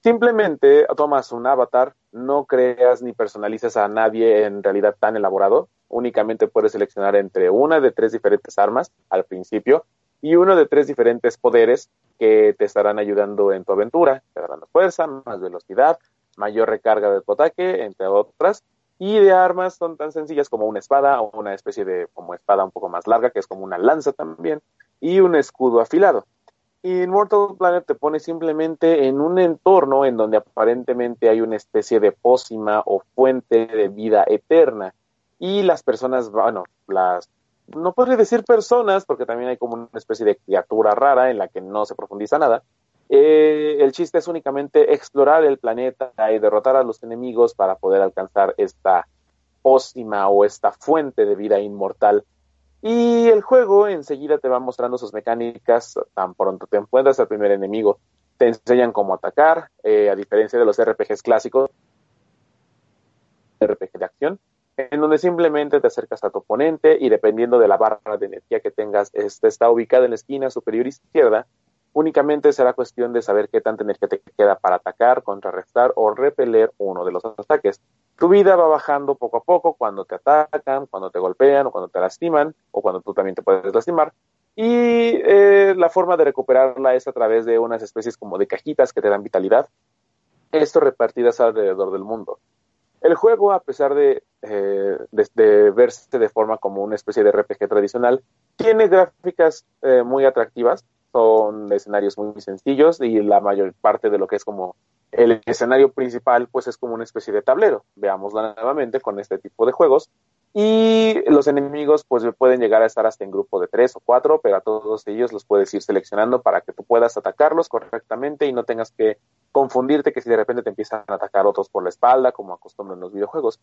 Simplemente tomas un avatar, no creas ni personalizas a nadie en realidad tan elaborado, únicamente puedes seleccionar entre una de tres diferentes armas al principio y uno de tres diferentes poderes que te estarán ayudando en tu aventura. Te darán más fuerza, más velocidad, mayor recarga de tu ataque, entre otras. Y de armas son tan sencillas como una espada o una especie de como espada un poco más larga, que es como una lanza también, y un escudo afilado. Y Mortal Planet te pone simplemente en un entorno en donde aparentemente hay una especie de pócima o fuente de vida eterna. Y las personas, bueno, las no podría decir personas, porque también hay como una especie de criatura rara en la que no se profundiza nada. Eh, el chiste es únicamente explorar el planeta y derrotar a los enemigos para poder alcanzar esta pócima o esta fuente de vida inmortal. Y el juego enseguida te va mostrando sus mecánicas, tan pronto te encuentras al primer enemigo, te enseñan cómo atacar, eh, a diferencia de los RPGs clásicos, RPG de acción, en donde simplemente te acercas a tu oponente y dependiendo de la barra de energía que tengas, esta está ubicada en la esquina superior izquierda, únicamente será cuestión de saber qué tanta energía te queda para atacar, contrarrestar o repeler uno de los ataques. Tu vida va bajando poco a poco cuando te atacan, cuando te golpean o cuando te lastiman o cuando tú también te puedes lastimar. Y eh, la forma de recuperarla es a través de unas especies como de cajitas que te dan vitalidad. Esto repartidas alrededor del mundo. El juego, a pesar de, eh, de, verse de forma como una especie de RPG tradicional, tiene gráficas eh, muy atractivas, son escenarios muy sencillos y la mayor parte de lo que es como el escenario principal, pues es como una especie de tablero. Veámoslo nuevamente con este tipo de juegos. Y los enemigos pues pueden llegar a estar hasta en grupo de tres o cuatro, pero a todos ellos los puedes ir seleccionando para que tú puedas atacarlos correctamente y no tengas que confundirte que si de repente te empiezan a atacar otros por la espalda, como acostumbran los videojuegos.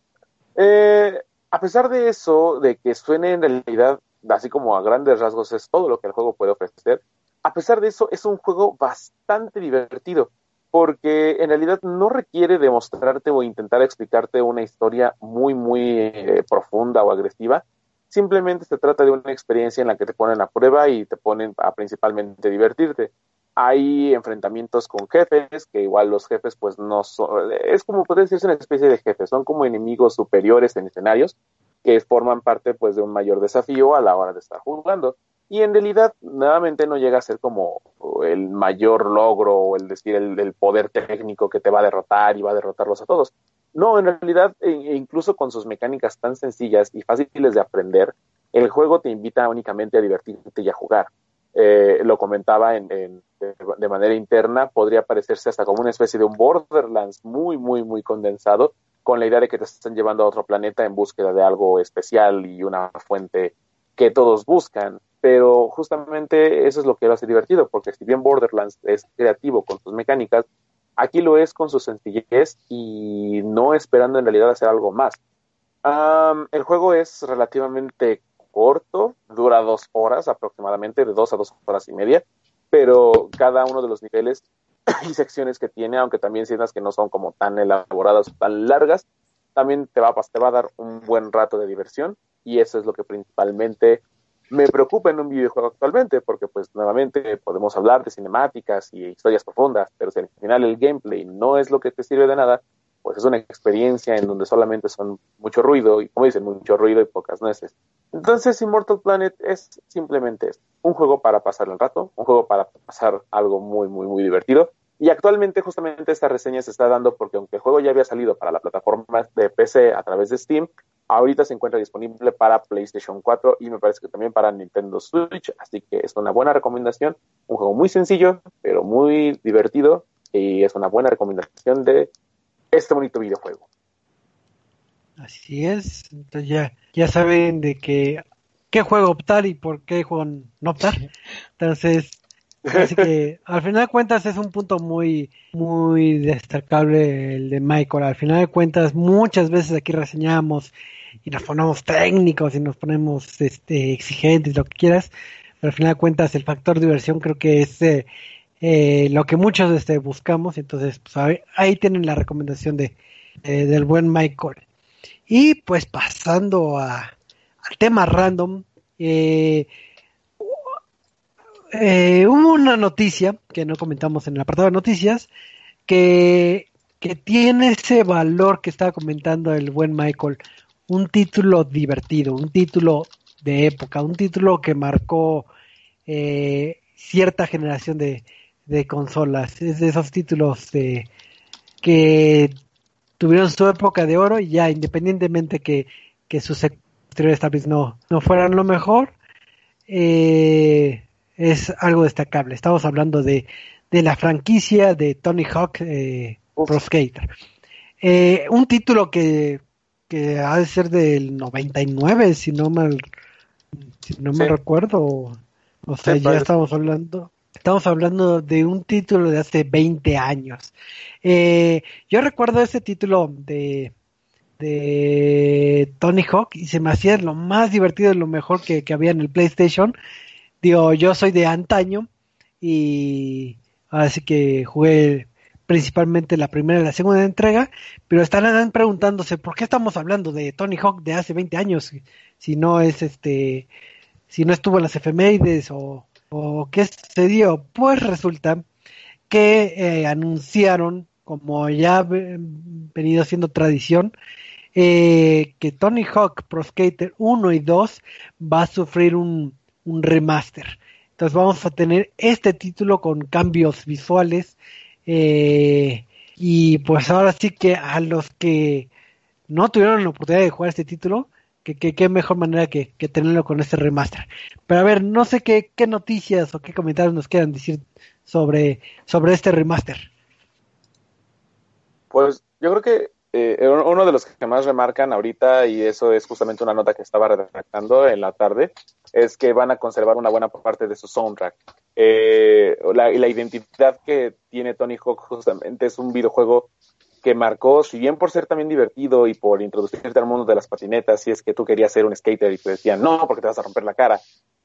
Eh, a pesar de eso, de que suene en realidad, así como a grandes rasgos es todo lo que el juego puede ofrecer, a pesar de eso es un juego bastante divertido porque en realidad no requiere demostrarte o intentar explicarte una historia muy, muy eh, profunda o agresiva. Simplemente se trata de una experiencia en la que te ponen a prueba y te ponen a principalmente divertirte. Hay enfrentamientos con jefes, que igual los jefes pues no son, es como puede decirse una especie de jefes, son como enemigos superiores en escenarios que forman parte pues de un mayor desafío a la hora de estar jugando y en realidad nuevamente no llega a ser como el mayor logro o el decir el, poder técnico que te va a derrotar y va a derrotarlos a todos. No, en realidad, e, e incluso con sus mecánicas tan sencillas y fáciles de aprender, el juego te invita únicamente a divertirte y a jugar. Eh, lo comentaba en, de, manera interna, podría parecerse hasta como una especie de un Borderlands muy, muy, muy condensado, con la idea de que te están llevando a otro planeta en búsqueda de algo especial y una fuente que todos buscan. Pero justamente eso es lo que lo hace divertido, porque si bien Borderlands es creativo con sus mecánicas, aquí lo es con su sencillez y no esperando en realidad hacer algo más. el juego es relativamente corto, dura dos horas aproximadamente, de dos a dos horas y media, pero cada uno de los niveles y secciones que tiene, aunque también sientas que no son como tan elaboradas o tan largas, también te va, te va a dar un buen rato de diversión y eso es lo que principalmente me preocupa en un videojuego actualmente, porque pues nuevamente podemos hablar de cinemáticas y historias profundas, pero si al final el gameplay no es lo que te sirve de nada, pues es una experiencia en donde solamente son mucho ruido, y como dicen, mucho ruido y pocas nueces. Entonces, Immortal Planet es simplemente un juego para pasar el rato, un juego para pasar algo muy, muy, muy divertido. Y actualmente, justamente, esta reseña se está dando porque, aunque el juego ya había salido para la plataforma de PC a través de Steam, ahorita se encuentra disponible para PlayStation 4 y me parece que también para Nintendo Switch. Así que es una buena recomendación. Un juego muy sencillo, pero muy divertido. Y es una buena recomendación de este bonito videojuego. Así es, entonces ya, ya saben de que qué juego optar y por qué juego no optar. Entonces, así que al final de cuentas es un punto muy, muy destacable el de Michael. Al final de cuentas, muchas veces aquí reseñamos y nos ponemos técnicos y nos ponemos este, exigentes, lo que quieras. Pero al final de cuentas, el factor diversión creo que es eh, eh, lo que muchos este, buscamos. Entonces, pues, ahí, tienen la recomendación de, del buen Michael. Y pues pasando a, al tema random, eh, eh, hubo una noticia que no comentamos en el apartado de noticias que, que tiene ese valor que estaba comentando el buen Michael. Un título divertido, un título de época, un título que marcó cierta generación de, de consolas. Es de esos títulos de, que tuvieron su época de oro y ya independientemente que, que sus exteriores no, no fueran lo mejor, eh, es algo destacable. Estamos hablando de, de la franquicia de Tony Hawk eh, Pro Skater. Eh, un título que, que ha de ser del 99, si no mal, si no me recuerdo. O sea, ya estamos hablando. Estamos hablando de un título de hace 20 años. Eh, yo recuerdo ese título de, de Tony Hawk y se me hacía lo más divertido y lo mejor que, había en el PlayStation. Digo, yo soy de antaño y así que jugué principalmente la primera y la segunda entrega, pero estarán preguntándose por qué estamos hablando de Tony Hawk de hace 20 años, si no es este, si no estuvo en las efemérides o, ¿O qué sucedió? Pues resulta que eh, anunciaron, como ya ha venido siendo tradición, eh, que Tony Hawk Pro Skater 1 y 2 va a sufrir un, remaster. Entonces vamos a tener este título con cambios visuales. Eh, y pues ahora sí que a los que no tuvieron la oportunidad de jugar este título, que qué mejor manera que, tenerlo con este remaster. Pero a ver, no sé qué, qué noticias o qué comentarios nos quieran decir sobre, sobre este remaster. Pues yo creo que eh, uno de los que más remarcan ahorita, y eso es justamente una nota que estaba redactando en la tarde, es que van a conservar una buena parte de su soundtrack. Eh, la, la identidad que tiene Tony Hawk justamente es un videojuego que marcó, si bien por ser también divertido y por introducirte al mundo de las patinetas, si es que tú querías ser un skater y te decían no, porque te vas a romper la cara,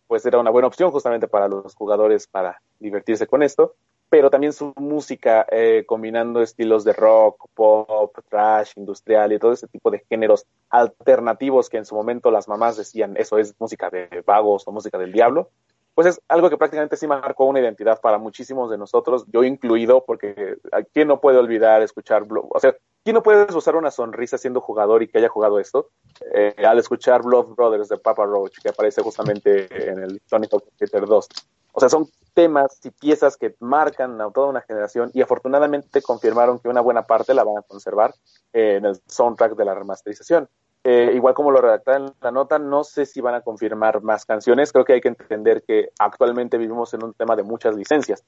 pues era una buena opción justamente para los jugadores para divertirse con esto, pero también su música eh, combinando estilos de rock, pop, trash, industrial y todo ese tipo de géneros alternativos que en su momento las mamás decían eso es música de vagos o música del diablo, pues es algo que prácticamente sí marcó una identidad para muchísimos de nosotros, yo incluido, porque ¿quién no puede olvidar escuchar, o sea, ¿quién no puede usar una sonrisa siendo jugador y que haya jugado esto? Eh, al escuchar Blood Brothers de Papa Roach, que aparece justamente en el Sonic Fighter 2. O sea, son temas y piezas que marcan a toda una generación y afortunadamente confirmaron que una buena parte la van a conservar en el soundtrack de la remasterización. Eh, igual como lo redactaron en la nota, no sé si van a confirmar más canciones. Creo que hay que entender que actualmente vivimos en un tema de muchas licencias.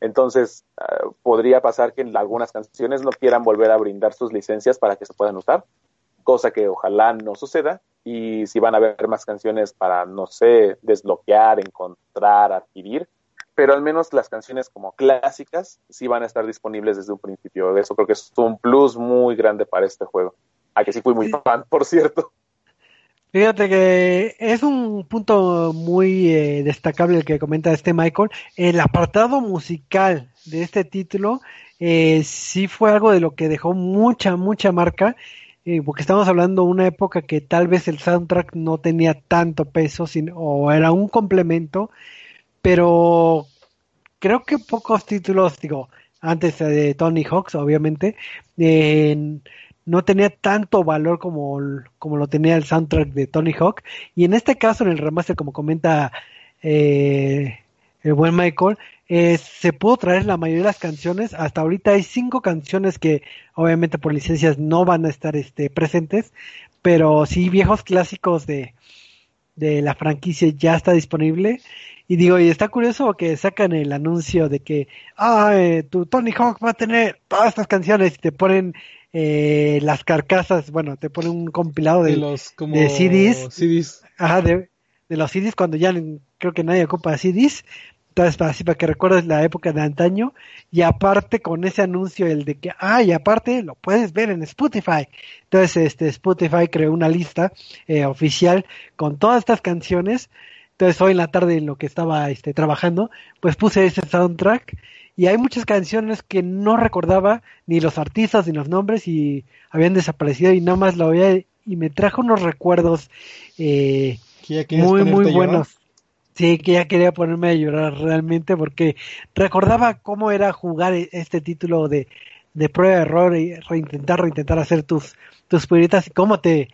Entonces, uh, podría pasar que algunas canciones no quieran volver a brindar sus licencias para que se puedan usar, cosa que ojalá no suceda. Y si van a haber más canciones para, no sé, desbloquear, encontrar, adquirir, pero al menos las canciones como clásicas sí van a estar disponibles desde un principio. Eso creo que es un plus muy grande para este juego. A que sí fui muy fan, por cierto. Fíjate que es un punto muy eh, destacable el que comenta este Michael. El apartado musical de este título eh, sí fue algo de lo que dejó mucha, mucha marca, eh, porque estamos hablando de una época que tal vez el soundtrack no tenía tanto peso sino, o era un complemento, pero creo que pocos títulos, digo, antes de Tony Hawks, obviamente, no tenía tanto valor como, como lo tenía el soundtrack de Tony Hawk. Y en este caso, en el remaster, como comenta eh, el buen Michael, eh, se pudo traer la mayoría de las canciones. Hasta ahorita hay cinco canciones que obviamente por licencias no van a estar este, presentes, pero sí viejos clásicos de, de la franquicia ya está disponible. Y digo, y está curioso que sacan el anuncio de que, ah, tu Tony Hawk va a tener todas estas canciones y te ponen eh, las carcasas, bueno, te ponen un compilado de, de los como de CDs. CDs. Ajá, de, de los CDs cuando ya creo que nadie ocupa CDs. Entonces, para, así para que recuerdes la época de antaño. Y aparte con ese anuncio, el de que, ah, y aparte lo puedes ver en Spotify. Entonces, este Spotify creó una lista eh, oficial con todas estas canciones. Entonces, hoy en la tarde, en lo que estaba este, trabajando, pues puse ese soundtrack. Y hay muchas canciones que no recordaba ni los artistas ni los nombres y habían desaparecido y nada más lo veía y me trajo unos recuerdos eh, muy, muy buenos. Sí, que ya quería ponerme a llorar realmente porque recordaba cómo era jugar este título de, de prueba de error y reintentar, reintentar hacer tus, tus y cómo te,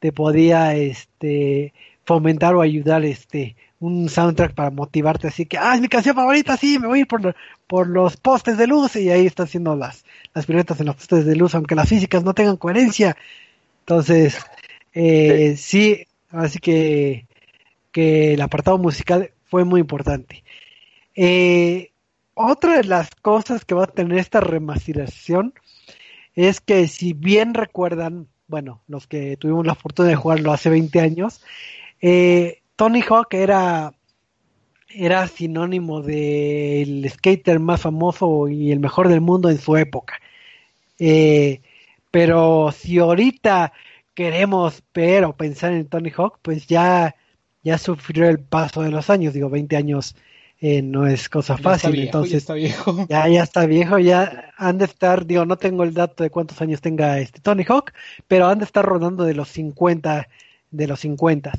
te podía este fomentar o ayudar este un soundtrack para motivarte así que ah es mi canción favorita sí me voy a ir por, por los postes de luz y ahí está haciendo las las piruetas en los postes de luz aunque las físicas no tengan coherencia entonces eh, sí. sí así que que el apartado musical fue muy importante. Eh, otra de las cosas que va a tener esta remasterización es que si bien recuerdan, bueno, los que tuvimos la fortuna de jugarlo hace 20 años, eh, Tony Hawk era, era sinónimo del skater más famoso y el mejor del mundo en su época. Eh, pero si ahorita queremos ver o pensar en Tony Hawk, pues ya ya sufrió el paso de los años, digo, 20 años eh, no es cosa fácil, viejo, entonces ya está viejo. Ya, ya está viejo, ya han de estar, digo, no tengo el dato de cuántos años tenga este Tony Hawk, pero han de estar rodando de los 50, de los 50.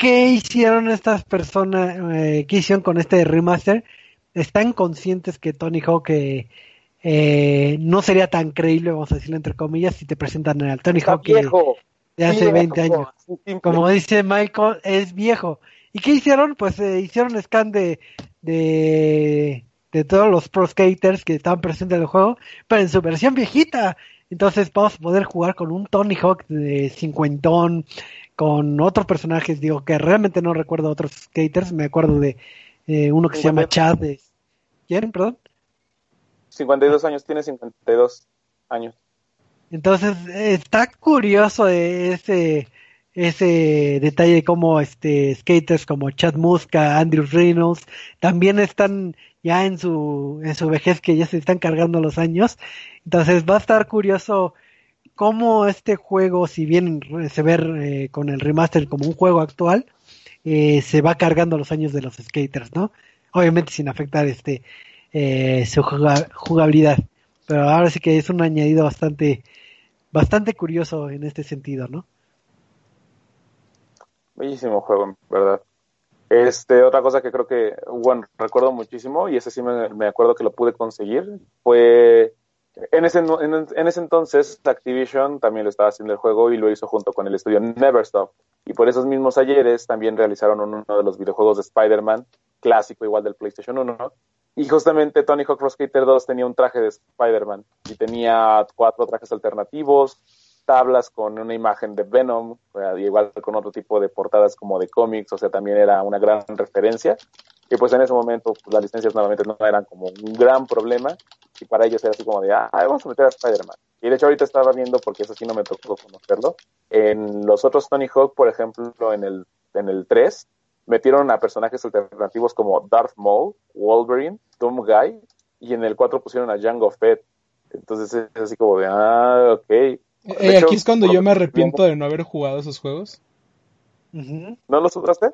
¿Qué hicieron estas personas, eh, qué hicieron con este remaster? Están conscientes que Tony Hawk eh, eh, no sería tan creíble, vamos a decirlo entre comillas, si te presentan al Tony Hawk que, viejo. de hace Sí, 20 viejo, años. Como dice Michael, es viejo. ¿Y qué hicieron? Pues eh, hicieron scan de, de, de todos los pro skaters que estaban presentes en el juego, pero en su versión viejita. Entonces vamos a poder jugar con un Tony Hawk de cincuentón, con otros personajes, digo que realmente no recuerdo otros skaters, me acuerdo de eh, uno que se llama Chad. De... ¿Quién? Perdón. 52 años, tiene 52 años. Entonces está curioso ese ese detalle de cómo este skaters como Chad Muska, Andrew Reynolds también están ya en su en su vejez que ya se están cargando los años. Entonces va a estar curioso cómo este juego, si bien se ve eh, con el remaster como un juego actual, eh, se va cargando los años de los skaters, ¿no? Obviamente sin afectar este eh, su juga- jugabilidad. Pero ahora sí que es un añadido bastante bastante curioso en este sentido, ¿no? Bellísimo juego, en verdad. Este, otra cosa que creo que, bueno, recuerdo muchísimo, y ese sí me acuerdo que lo pude conseguir, fue en ese, en, en ese entonces Activision también lo estaba haciendo el juego y lo hizo junto con el estudio Neverstop. Y por esos mismos ayeres también realizaron uno de los videojuegos de Spider-Man, clásico igual del PlayStation 1. Y justamente Tony Hawk Pro Skater 2 tenía un traje de Spider-Man y tenía cuatro trajes alternativos, tablas con una imagen de Venom, eh, igual con otro tipo de portadas como de cómics, o sea, también era una gran referencia. Y pues en ese momento pues, las licencias nuevamente no eran como un gran problema y para ellos era así como de, ah, vamos a meter a Spider-Man. Y de hecho ahorita estaba viendo, porque eso sí no me tocó conocerlo, en los otros Tony Hawk, por ejemplo, en el, en el 3, metieron a personajes alternativos como Darth Maul, Wolverine, Doom Guy, y en el 4 pusieron a Jango Fett. Entonces es así como de, ah, ok. Eh, aquí es cuando yo me arrepiento de no haber jugado esos juegos. ¿No los usaste?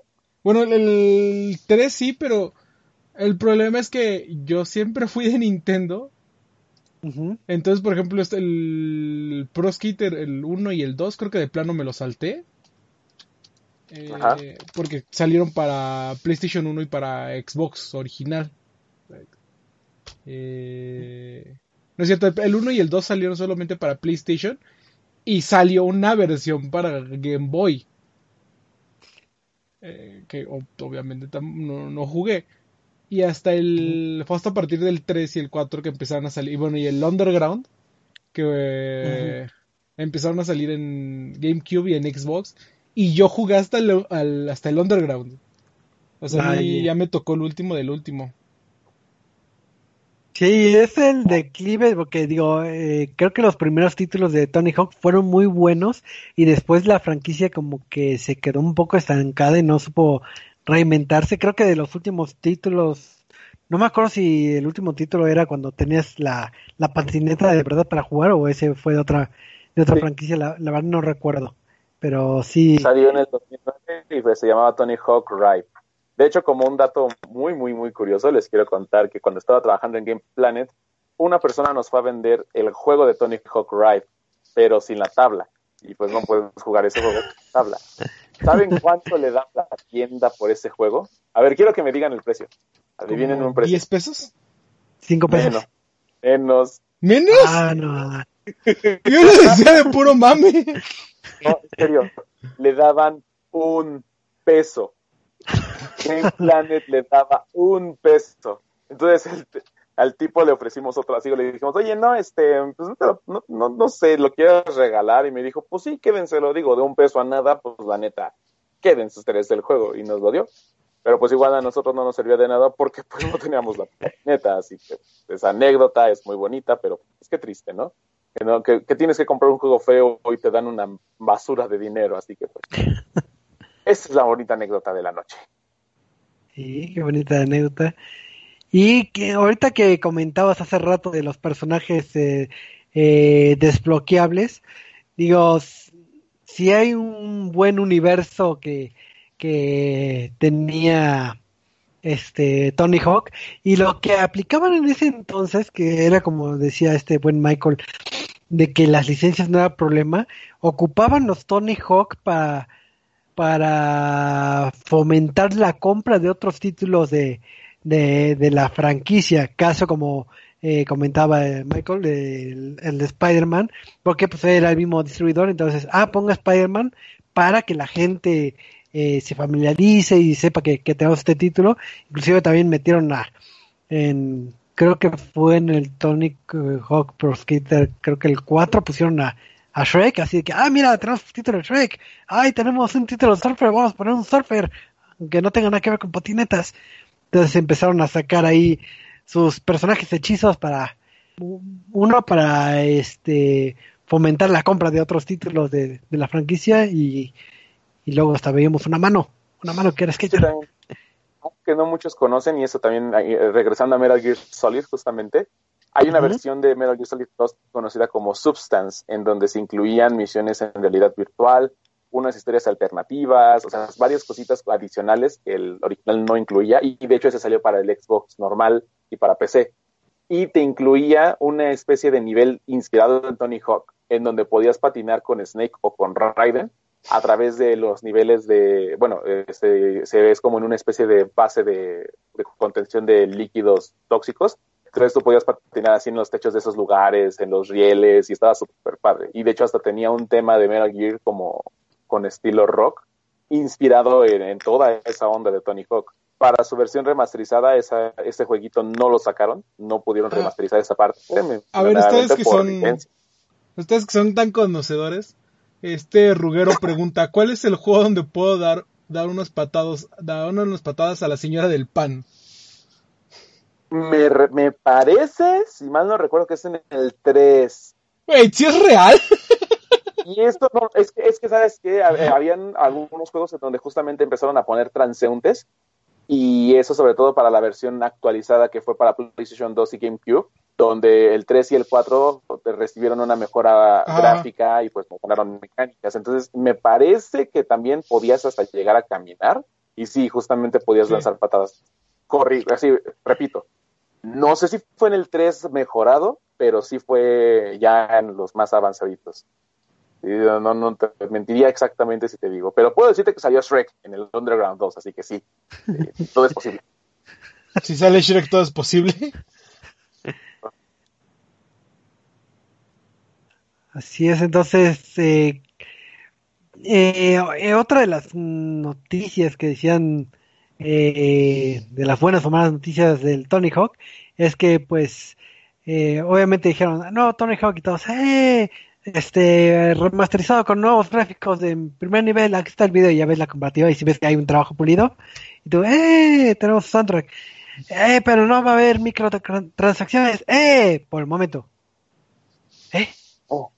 Bueno, el 3 sí, pero el problema es que yo siempre fui de Nintendo. Entonces, por ejemplo, este, el Pro Skater, el 1 y el 2, creo que de plano me lo salté. Eh, porque salieron para PlayStation 1 y para Xbox original. Eh, no es cierto, el 1 y el 2 salieron solamente para PlayStation y salió una versión para Game Boy. Eh, que obviamente no, jugué. Y hasta el. Fue hasta a partir del 3 y el 4 que empezaron a salir. Y bueno, y el Underground, que empezaron a salir en GameCube y en Xbox. Y yo jugué hasta el, hasta el Underground. O sea, ya me tocó el último del último. Sí, es el declive, porque digo, eh, creo que los primeros títulos de Tony Hawk fueron muy buenos y después la franquicia como que se quedó un poco estancada y no supo reinventarse. Creo que de los últimos títulos, no me acuerdo si el último título era cuando tenías la, la patineta de verdad para jugar o ese fue de otra, de otra franquicia, la, la verdad no recuerdo. Pero sí. Salió en el 2009 y pues, se llamaba Tony Hawk Ripe. De hecho, como un dato muy, muy, muy curioso, les quiero contar que cuando estaba trabajando en Game Planet, una persona nos fue a vender el juego de Tony Hawk Ripe, pero sin la tabla. Y pues no podemos jugar ese juego sin tabla. ¿Saben cuánto le da la tienda por ese juego? A ver, quiero que me digan el precio. Adivinen un precio. ¿10 pesos? ¿5 pesos? Menos. ¿Menos? Ah, no. Yo lo decía de puro mame. No, en serio, le daban un peso. Game Planet le daba un peso. Entonces al tipo le ofrecimos otro así, le dijimos, oye, no, este, pues, no, no, no, sé, lo quieres regalar. Y me dijo, pues sí, quédense, lo digo, de un peso a nada, pues la neta, quédense ustedes del juego. Y nos lo dio. Pero pues igual a nosotros no nos servía de nada porque pues no teníamos la neta. Así que esa anécdota es muy bonita, pero es que triste, ¿no? que, tienes que comprar un juego feo y te dan una basura de dinero, así que pues, esa es la bonita anécdota de la noche. Sí, qué bonita anécdota. Y que ahorita que comentabas hace rato de los personajes eh, eh, desbloqueables, digo, si hay un buen universo que, que tenía este Tony Hawk y lo que aplicaban en ese entonces que era como decía este buen Michael de que las licencias no era problema, ocupaban los Tony Hawk para para fomentar la compra de otros títulos de, de, la franquicia, caso como eh, comentaba Michael, el, el de Spider-Man, porque pues era el mismo distribuidor, entonces, ah, ponga Spider-Man para que la gente eh, se familiarice y sepa que, que tenemos este título, inclusive también metieron a, en creo que fue en el Tonic eh, Hawk Pro Skater, creo que el 4 pusieron a, a Shrek, así que, ah, mira, tenemos título de Shrek, ay, tenemos un título de Surfer, vamos a poner un Surfer, que no tenga nada que ver con patinetas. Entonces empezaron a sacar ahí sus personajes hechizos para, uno para este fomentar la compra de otros títulos de, de la franquicia y, y luego hasta veíamos una mano, una mano que era Skater que no muchos conocen, y eso también, eh, regresando a Metal Gear Solid justamente, hay una versión de Metal Gear Solid 2 conocida como Substance, en donde se incluían misiones en realidad virtual, unas historias alternativas, o sea, varias cositas adicionales que el original no incluía, y de hecho ese salió para el Xbox normal y para PC. Y te incluía una especie de nivel inspirado en Tony Hawk, en donde podías patinar con Snake o con Raiden, a través de los niveles de, bueno, este, se ve como en una especie de base de, contención de líquidos tóxicos. Entonces tú podías patinar así en los techos de esos lugares, en los rieles, y estaba súper padre. Y de hecho hasta tenía un tema de Metal Gear como con estilo rock, inspirado en, toda esa onda de Tony Hawk. Para su versión remasterizada, esa, ese jueguito no lo sacaron, no pudieron ah. remasterizar esa parte. A ver, ustedes que son... Ustedes que son tan conocedores, este Ruguero pregunta, ¿cuál es el juego donde puedo dar dar unos patados, dar unas patadas a la señora del pan. Me, me parece, si mal no recuerdo, que es en el 3. Wey, ¿sí es real? Y esto no, es que, es que sabes que habían algunos juegos en donde justamente empezaron a poner transeúntes y eso sobre todo para la versión actualizada que fue para PlayStation 2 y GameCube, donde el 3 y el 4 recibieron una mejora gráfica y pues mejoraron mecánicas. Entonces me parece que también podías hasta llegar a caminar y sí, justamente podías lanzar patadas. Corrí, así, repito, no sé si fue en el 3 mejorado, pero sí fue ya en los más avanzaditos. No, no te mentiría exactamente si te digo, pero puedo decirte que salió Shrek en el Underground 2, así que sí, eh, todo es posible. Si sale Shrek, todo es posible. Así es, entonces, eh, eh, otra de las noticias que decían, de las buenas o malas noticias del Tony Hawk, es que pues, obviamente dijeron, no, Tony Hawk y todos, ¡eh! este remasterizado con nuevos gráficos de primer nivel, aquí está el video y ya ves la comparativa y si ves que hay un trabajo pulido y tú, eh, tenemos soundtrack, eh, pero no va a haber microtransacciones, eh, por el momento, eh, oh,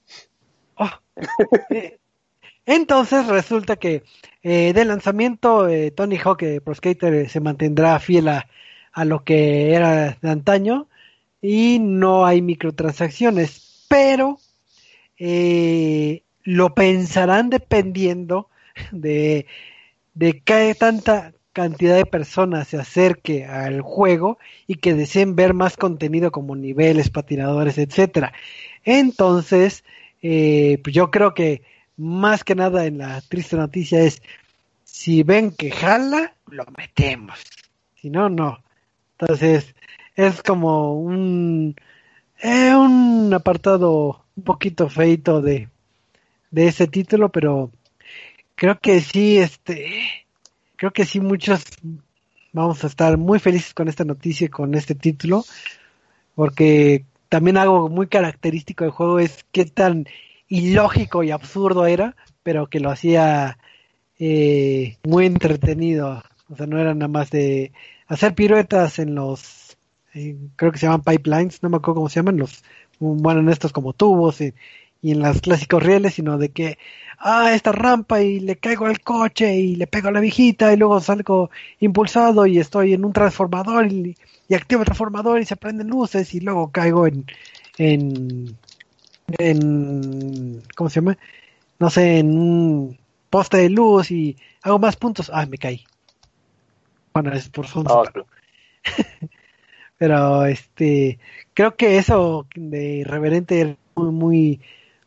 oh. Eh, entonces resulta que eh, de lanzamiento eh, Tony Hawk eh, Pro Skater se mantendrá fiel a, lo que era de antaño y no hay microtransacciones, pero eh, lo pensarán dependiendo de, de qué tanta cantidad de personas se acerque al juego y que deseen ver más contenido como niveles, patinadores, etcétera. Entonces, eh, pues yo creo que más que nada en la triste noticia es si ven que jala, lo metemos. Si no, no. Entonces, es como un, eh, un apartado un poquito feito de, de ese título, pero creo que sí, este, creo que sí muchos vamos a estar muy felices con esta noticia y con este título, porque también algo muy característico del juego es qué tan ilógico y absurdo era, pero que lo hacía eh, muy entretenido. O sea, no era nada más de hacer piruetas en los, creo que se llaman pipelines, no me acuerdo cómo se llaman, los bueno, en estos como tubos y, en las clásicos rieles, sino de que, ah, esta rampa y le caigo al coche y le pego a la viejita y luego salgo impulsado y estoy en un transformador y, activo el transformador y se prenden luces y luego caigo en, en, en, ¿cómo se llama? No sé, en un poste de luz y hago más puntos, ah, me caí. Bueno, es por. Ah, pero este creo que eso de irreverente era muy,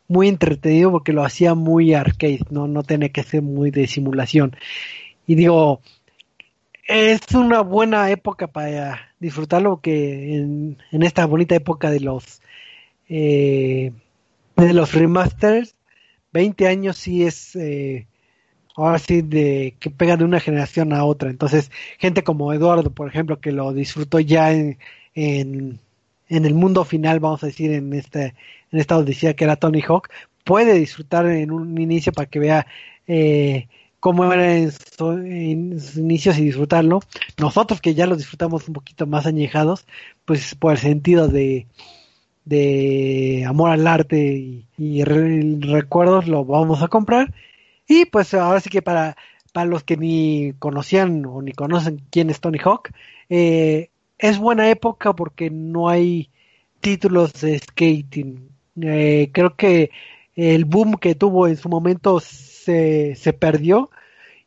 muy, entretenido porque lo hacía muy arcade, no, no tenía que ser muy de simulación. Y digo, es una buena época para disfrutarlo que en, esta bonita época de los eh, de los remasters 20 años sí es eh, ahora sí de que pega de una generación a otra entonces gente como Eduardo por ejemplo que lo disfrutó ya en, en, el mundo final, vamos a decir, en este, en esta odisea que era Tony Hawk, puede disfrutar en un inicio para que vea eh, cómo era en, sus inicios y disfrutarlo. Nosotros que ya lo disfrutamos un poquito más añejados, pues por el sentido de, de amor al arte y, recuerdos lo vamos a comprar. Y pues ahora sí que para, para los que ni conocían o ni conocen quién es Tony Hawk, eh, es buena época porque no hay títulos de skating. Eh, creo que el boom que tuvo en su momento se, se perdió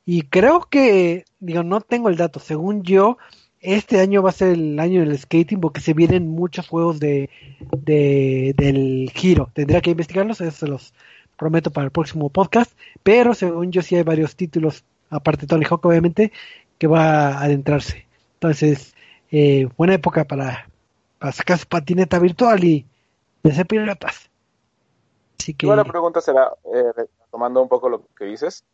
y creo que, digo, no tengo el dato, según yo, este año va a ser el año del skating porque se vienen muchos juegos de, de del giro. Tendría que investigarlos, eso se los prometo para el próximo podcast, pero según yo sí hay varios títulos, aparte de Tony Hawk obviamente, que va a adentrarse. Entonces, eh, buena época para, para sacar su patineta virtual y hacer pilotas. Así que... la pregunta será, eh, tomando un poco lo que dices,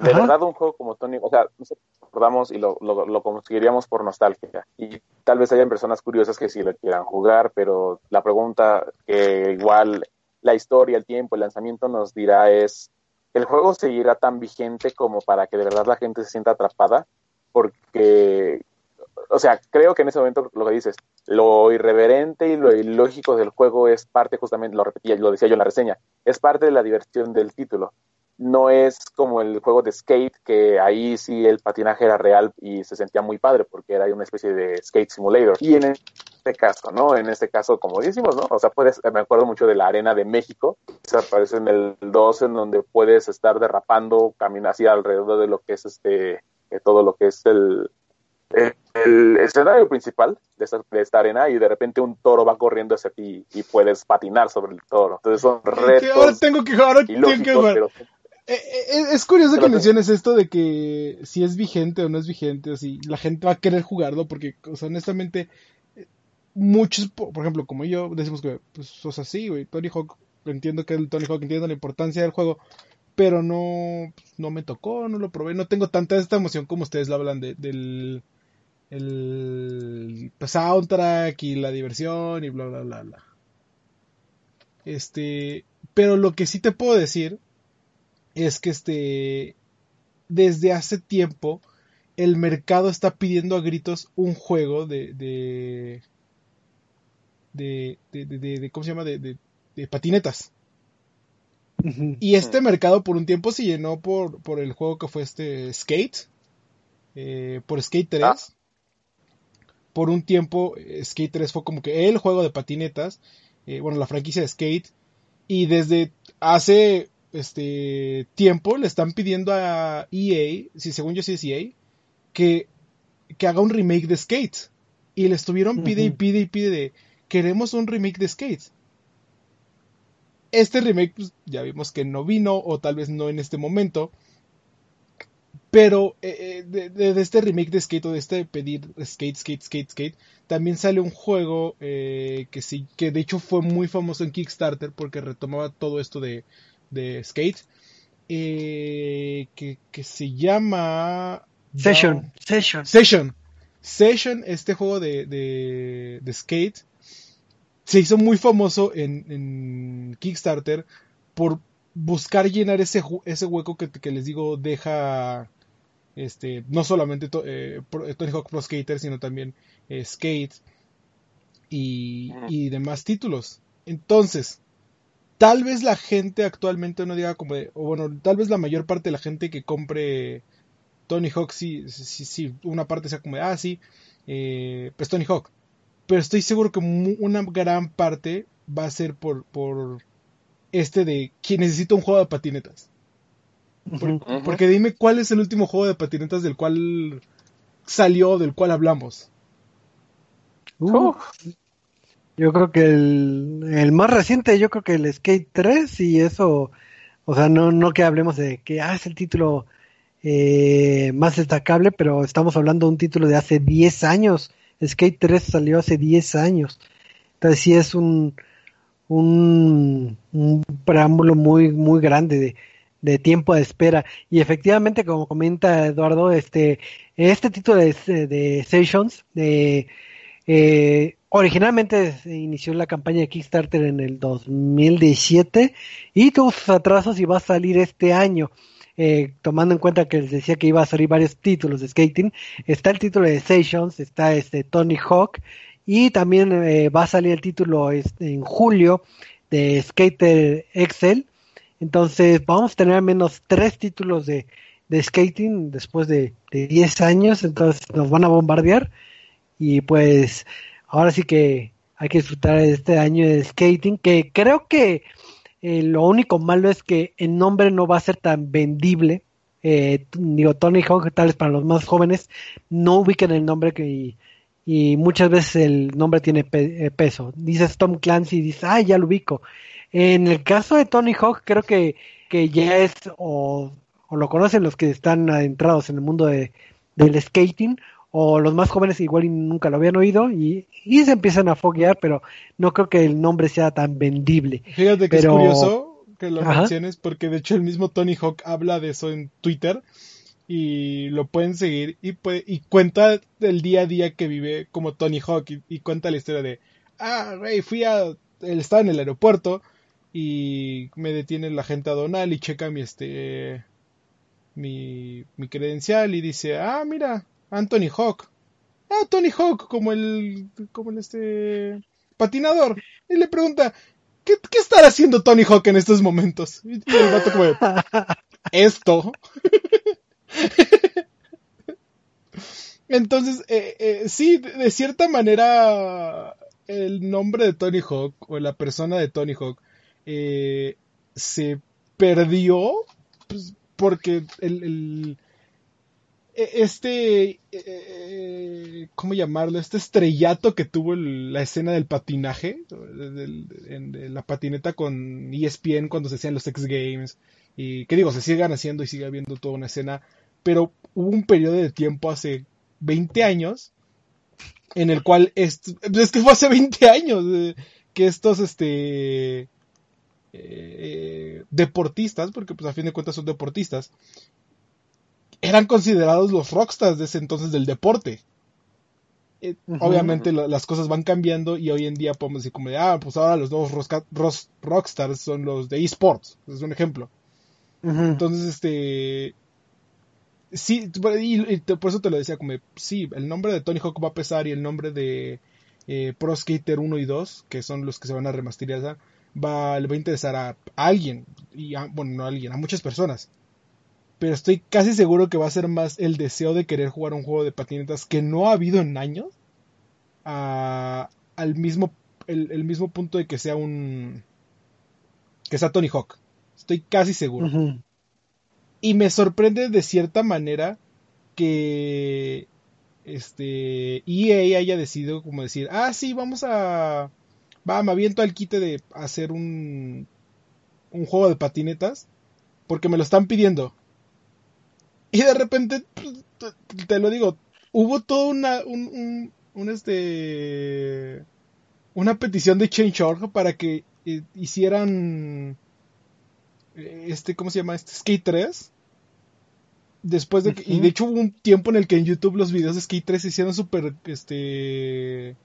de verdad un juego como Tony, o sea, nosotros recordamos y lo, lo, conseguiríamos por nostalgia. Y tal vez hayan personas curiosas que sí lo quieran jugar, pero la pregunta que igual la historia, el tiempo, el lanzamiento nos dirá es, el juego seguirá tan vigente como para que de verdad la gente se sienta atrapada, porque, o sea, creo que en ese momento lo que dices, lo irreverente y lo ilógico del juego es parte justamente, lo repetía, lo decía yo en la reseña, es parte de la diversión del título. No es como el juego de skate, que ahí sí el patinaje era real y se sentía muy padre porque era una especie de skate simulator. Y en este caso, ¿no? En este caso, como decimos, ¿no? O sea, puedes, me acuerdo mucho de la Arena de México, se aparece en el 2, en donde puedes estar derrapando, caminar así alrededor de lo que es este, de todo lo que es el, el, escenario principal de esta, de esta, arena y de repente un toro va corriendo hacia ti y puedes patinar sobre el toro. Entonces son retos. Ahora tengo que jugar, tengo que jugar. Pero... Eh, eh, es curioso que menciones esto de que si es vigente o no es vigente, o si la gente va a querer jugarlo, porque, o sea, honestamente, muchos, por ejemplo, como yo, decimos que, pues, o sea, sí, güey, Tony Hawk, entiendo que el Tony Hawk, entiendo la importancia del juego, pero no, no me tocó, no lo probé, no tengo tanta esta emoción como ustedes lo hablan de, del el pues, soundtrack y la diversión y bla, bla, bla, bla. Este, pero lo que sí te puedo decir es que este, desde hace tiempo, el mercado está pidiendo a gritos un juego de, de, de, de, ¿cómo se llama? De, patinetas. Y este mercado por un tiempo se llenó por, por el juego que fue este Skate, eh, por Skate 3. Ah. Por un tiempo eh, Skate 3 fue como que el juego de patinetas, eh, bueno, la franquicia de Skate. Y desde hace este tiempo le están pidiendo a EA, si según yo sí es EA, que, que haga un remake de Skate. Y le estuvieron pide y pide y pide de queremos un remake de Skate. Este remake pues, ya vimos que no vino o tal vez no en este momento. Pero eh, eh, de, este remake de Skate o de este pedir Skate, Skate, Skate, Skate, también sale un juego eh, que sí, que de hecho fue muy famoso en Kickstarter porque retomaba todo esto de, de Skate. Que, que, se llama Session, Session. Session. Session, este juego de, de, de Skate, se hizo muy famoso en, Kickstarter por buscar llenar ese, ese hueco que, les digo deja este no solamente eh, Tony Hawk Pro Skater sino también eh, Skate y, y, demás títulos entonces tal vez la gente actualmente no diga como o bueno tal vez la mayor parte de la gente que compre Tony Hawk sí, sí, una parte sea como de, ah sí eh, pues Tony Hawk pero estoy seguro que una gran parte va a ser por, por este de que necesito un juego de patinetas. Porque dime cuál es el último juego de patinetas del cual salió, del cual hablamos. Uh, yo creo que el, más reciente, yo creo que el Skate 3 y eso, o sea, no, no que hablemos de que ah, es el título eh, más destacable, pero estamos hablando de un título de hace 10 años Skate 3 salió hace 10 años. Entonces sí es un, un, preámbulo muy, muy grande de, tiempo de espera. Y efectivamente, como comenta Eduardo, este, este título de, de Sessions, de, eh, originalmente se inició la campaña de Kickstarter en el 2017 y tuvo sus atrasos y va a salir este año. Eh, tomando en cuenta que les decía que iba a salir varios títulos de skating, está el título de Sessions, está este Tony Hawk y también eh, va a salir el título este, en julio de Skater Excel. Entonces vamos a tener al menos tres títulos de, skating después de, de 10 años, entonces nos van a bombardear y pues ahora sí que hay que disfrutar de este año de skating que creo que eh, lo único malo es que el nombre no va a ser tan vendible. Eh, digo, Tony Hawk, tal vez para los más jóvenes, no ubiquen el nombre que, y, muchas veces el nombre tiene eh, peso. Dices Tom Clancy y dices, ah, ya lo ubico. En el caso de Tony Hawk, creo que, que ya es, o, o lo conocen los que están adentrados en el mundo de, del skating, o los más jóvenes igual nunca lo habían oído y, se empiezan a foguear, pero no creo que el nombre sea tan vendible. Fíjate que es curioso que lo menciones porque de hecho el mismo Tony Hawk habla de eso en Twitter y lo pueden seguir y, puede, y cuenta del día a día que vive como Tony Hawk y, cuenta la historia de, ah, güey, fui a, él estaba en el aeropuerto y me detiene la gente adonal y checa mi este mi, mi credencial y dice, ah, mira, Anthony Hawk. Ah, Tony Hawk, como el, como el este patinador. Y le pregunta, ¿qué, qué estará haciendo Tony Hawk en estos momentos? Y el vato como, esto. Entonces, eh, eh, sí, de cierta manera, el nombre de Tony Hawk o la persona de Tony Hawk eh, se perdió pues, porque el, este, eh, ¿cómo llamarlo? Este estrellato que tuvo la escena del patinaje, de, la patineta con ESPN cuando se hacían los X Games, y que digo, se sigan haciendo y sigue habiendo toda una escena, pero hubo un periodo de tiempo hace 20 años en el cual es, que fue hace 20 años eh, que estos este eh, deportistas, porque pues a fin de cuentas son deportistas, eran considerados los rockstars de ese entonces del deporte. Eh, obviamente las cosas van cambiando y hoy en día podemos decir como de, ah, pues ahora los nuevos rockstars son los de esports, es un ejemplo. Entonces, este, sí, y, por eso te lo decía, como, sí, el nombre de Tony Hawk va a pesar y el nombre de eh, Pro Skater 1 y 2, que son los que se van a remasterizar, va, le va a interesar a, alguien, y bueno, no a alguien, a muchas personas. Pero estoy casi seguro que va a ser más el deseo de querer jugar un juego de patinetas que no ha habido en años, al mismo, el, mismo punto de que sea un, que sea Tony Hawk. Estoy casi seguro. Y me sorprende de cierta manera que este EA haya decidido como decir, ah, sí, vamos a... Va, me aviento al quite de hacer un, un juego de patinetas porque me lo están pidiendo. Y de repente, pues, te lo digo, hubo toda una, un, un, este, una petición de Change.org para que eh, hicieran este, ¿cómo se llama? Este Skate 3. Después de que, y de hecho hubo un tiempo en el que en YouTube los videos de Skate 3 se hicieron súper, este, eh,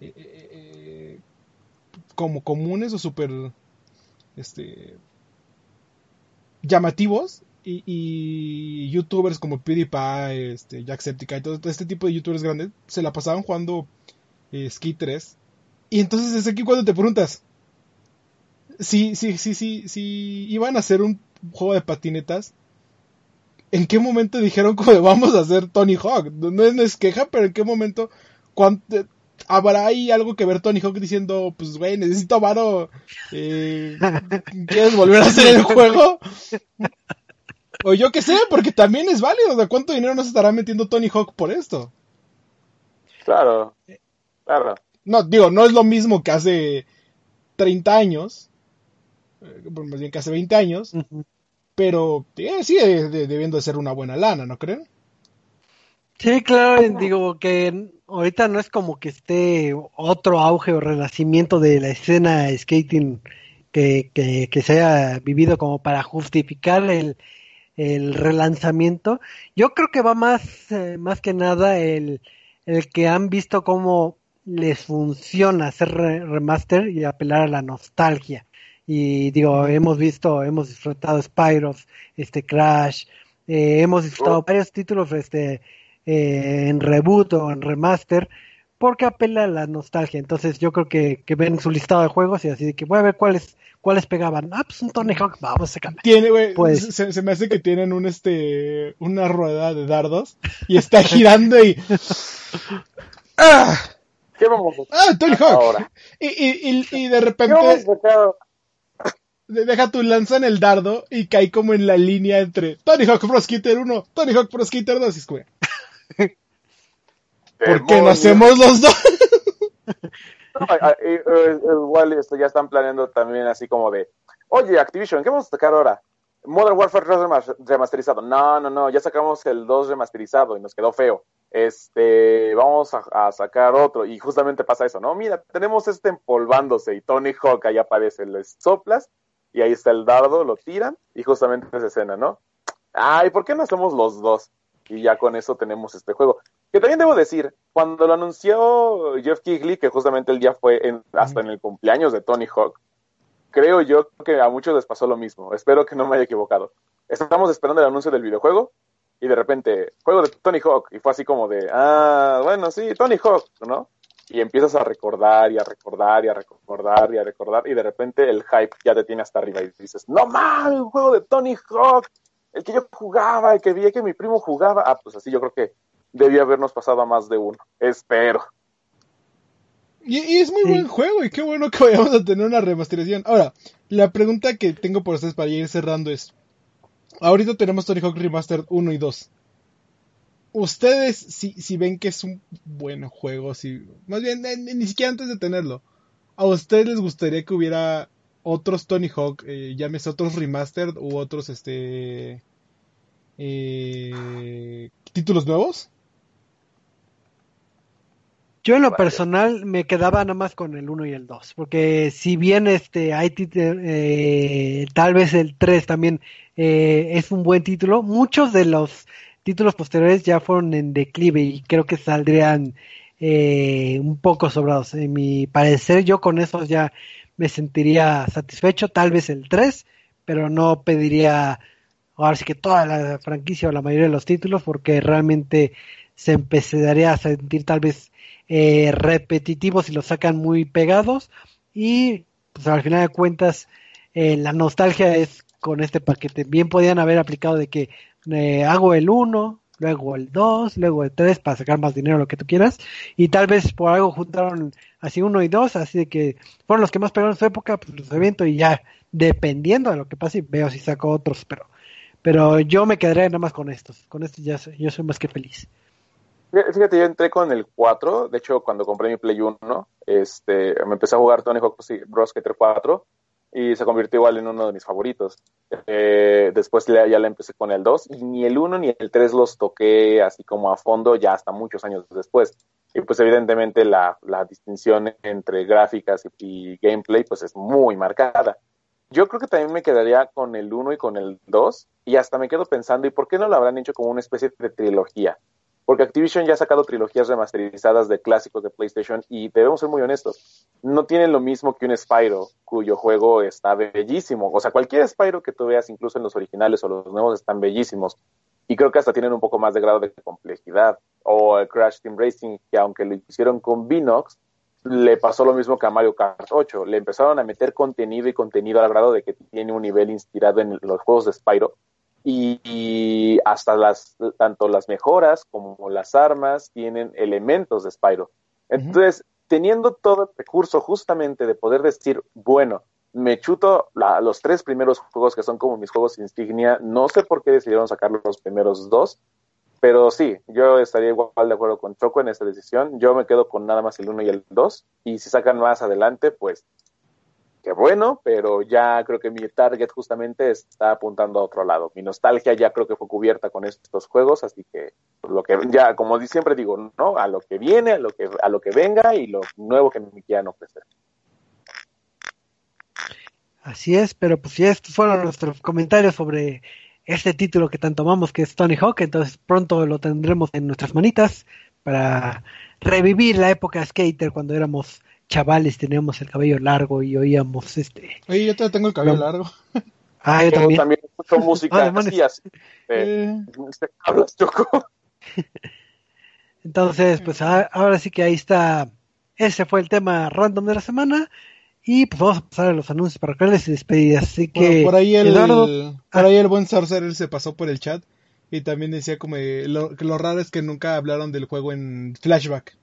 eh, eh, como comunes o súper, este, llamativos. Y, youtubers como PewDiePie, este, Jacksepticeye y todo, este tipo de youtubers grandes se la pasaban jugando Skate 3. Y entonces es aquí cuando te preguntas, sí, sí, sí, sí, sí, iban a hacer un juego de patinetas. ¿En qué momento dijeron que vamos a hacer Tony Hawk? No es, queja, pero ¿en qué momento habrá ahí algo que ver Tony Hawk diciendo, pues güey, necesito varo, eh, ¿quieres volver a hacer el juego? O yo qué sé, porque también es válido, ¿de cuánto dinero nos estará metiendo Tony Hawk por esto? Claro, claro. No, digo, no es lo mismo que hace 30 años, eh, más bien que hace 20 años, pero eh, sigue debiendo de ser una buena lana, ¿no creen? Sí, claro, digo que ahorita no es como que esté otro auge o renacimiento de la escena skating que, que, se haya vivido como para justificar el, el relanzamiento. Yo creo que va más, eh, más que nada el, el que han visto cómo les funciona hacer remaster y apelar a la nostalgia y digo, hemos visto, hemos disfrutado Spyros, este Crash, eh, hemos disfrutado oh. varios títulos este eh, en reboot o en remaster porque apela a la nostalgia. Entonces yo creo que, que ven su listado de juegos y así de que voy a ver cuáles cuáles pegaban. Ah, pues un Tony Hawk, vamos a sacarle. Tiene, güey, pues, se, me hace que tienen un este una rueda de dardos y está girando y ¡Ah! ¿Qué vamos a Ah, Tony Hawk. Y, y, y, de repente deja tu lanza en el dardo y cae como en la línea entre Tony Hawk Pro Skater 1, Tony Hawk Pro Skater 2 y es ¿Por qué no hacemos los dos? igual esto ya están planeando también así como de, oye Activision, ¿qué vamos a sacar ahora? Modern Warfare 3 remasterizado. No, no, no, ya sacamos el 2 remasterizado y nos quedó feo. Este, vamos a, sacar otro. Y justamente pasa eso, ¿no? Mira, tenemos este empolvándose y Tony Hawk ahí aparece, le soplas y ahí está el dardo, lo tiran y justamente esa escena, ¿no? Ay, ¿por qué no hacemos los dos? Y ya con eso tenemos este juego. Que también debo decir, cuando lo anunció Jeff Kigley, que justamente el día fue en, hasta en el cumpleaños de Tony Hawk, creo yo que a muchos les pasó lo mismo. Espero que no me haya equivocado. Estamos esperando el anuncio del videojuego y de repente, juego de Tony Hawk. Y fue así como de, ah, bueno, sí, Tony Hawk, ¿no? Y empiezas a recordar y a recordar y a recordar y a recordar y de repente el hype ya te tiene hasta arriba y dices, no mames, un juego de Tony Hawk, el que yo jugaba, el que vi que mi primo jugaba. Ah, pues así yo creo que debía habernos pasado a más de uno. Espero. Y, es muy buen juego y qué bueno que vayamos a tener una remasterización. Ahora, la pregunta que tengo por ustedes para ir cerrando es, ahorita tenemos Tony Hawk Remastered 1 y 2. Ustedes, si, si ven que es un buen juego, si, más bien, ni siquiera antes de tenerlo, ¿a ustedes les gustaría que hubiera otros Tony Hawk, eh, llámese otros Remastered u otros, este, eh, títulos nuevos? Yo en lo personal me quedaba nada más con el 1 y el 2, porque si bien este hay eh, tal vez el 3 también eh, es un buen título, muchos de los títulos posteriores ya fueron en declive y creo que saldrían eh, un poco sobrados. En mi parecer yo con esos ya me sentiría satisfecho, tal vez el 3, pero no pediría ahora sí que toda la franquicia o la mayoría de los títulos porque realmente se empezaría a sentir tal vez eh, repetitivos y los sacan muy pegados y pues al final de cuentas eh, la nostalgia es con este paquete. Bien podían haber aplicado de que eh, hago el 1, luego el 2, luego el 3 para sacar más dinero, lo que tú quieras. Y tal vez por algo juntaron así 1 y 2, así de que fueron los que más pegaron en su época, pues los evento y ya dependiendo de lo que pase, veo si saco otros, pero pero yo me quedaré nada más con estos. Con estos ya yo soy más que feliz. Fíjate, yo entré con el 4, de hecho cuando compré mi Play 1, este, me empecé a jugar Tony Hawk Pro Skater 4 y se convirtió igual en uno de mis favoritos. Eh, después ya, ya le empecé con el 2 y ni el 1 ni el 3 los toqué así como a fondo ya hasta muchos años después. Y pues evidentemente la, la distinción entre gráficas y, gameplay pues es muy marcada. Yo creo que también me quedaría con el 1 y con el 2 y hasta me quedo pensando, ¿y por qué no lo habrán hecho como una especie de trilogía? Porque Activision ya ha sacado trilogías remasterizadas de clásicos de PlayStation y debemos ser muy honestos, no tienen lo mismo que un Spyro, cuyo juego está bellísimo. O sea, cualquier Spyro que tú veas, incluso en los originales o los nuevos, están bellísimos. Y creo que hasta tienen un poco más de grado de complejidad. O el Crash Team Racing, que aunque lo hicieron con Vinox, le pasó lo mismo que a Mario Kart 8. Le empezaron a meter contenido y contenido al grado de que tiene un nivel inspirado en los juegos de Spyro y, hasta las, tanto las mejoras como las armas tienen elementos de Spyro. Entonces, teniendo todo el recurso justamente de poder decir, bueno, me chuto los tres primeros juegos que son como mis juegos insignia, no sé por qué decidieron sacar los primeros dos, pero sí, yo estaría igual de acuerdo con Choco en esta decisión. Yo me quedo con nada más el uno y el dos, y si sacan más adelante, pues que bueno, pero ya creo que mi target justamente está apuntando a otro lado. Mi nostalgia ya creo que fue cubierta con estos juegos, así que lo que ya, como siempre digo, no, a lo que viene, a lo que a lo que venga y lo nuevo que me quieran ofrecer. Así es, pero pues si estos fueron nuestros comentarios sobre este título que tanto amamos que es Tony Hawk, entonces pronto lo tendremos en nuestras manitas para revivir la época skater cuando éramos chavales teníamos el cabello largo y oíamos este. Oye, yo tengo el cabello largo. Ah, yo también. también escucho música así, así. Eh, Entonces, pues ahora sí que ahí está. Ese fue el tema random de la semana. Y pues vamos a pasar a los anuncios para parroquiales y despedidas. Así que. por ahí el, por ahí el buen Sorcerer se pasó por el chat. Y también decía como lo, que lo raro es que nunca hablaron del juego en flashback.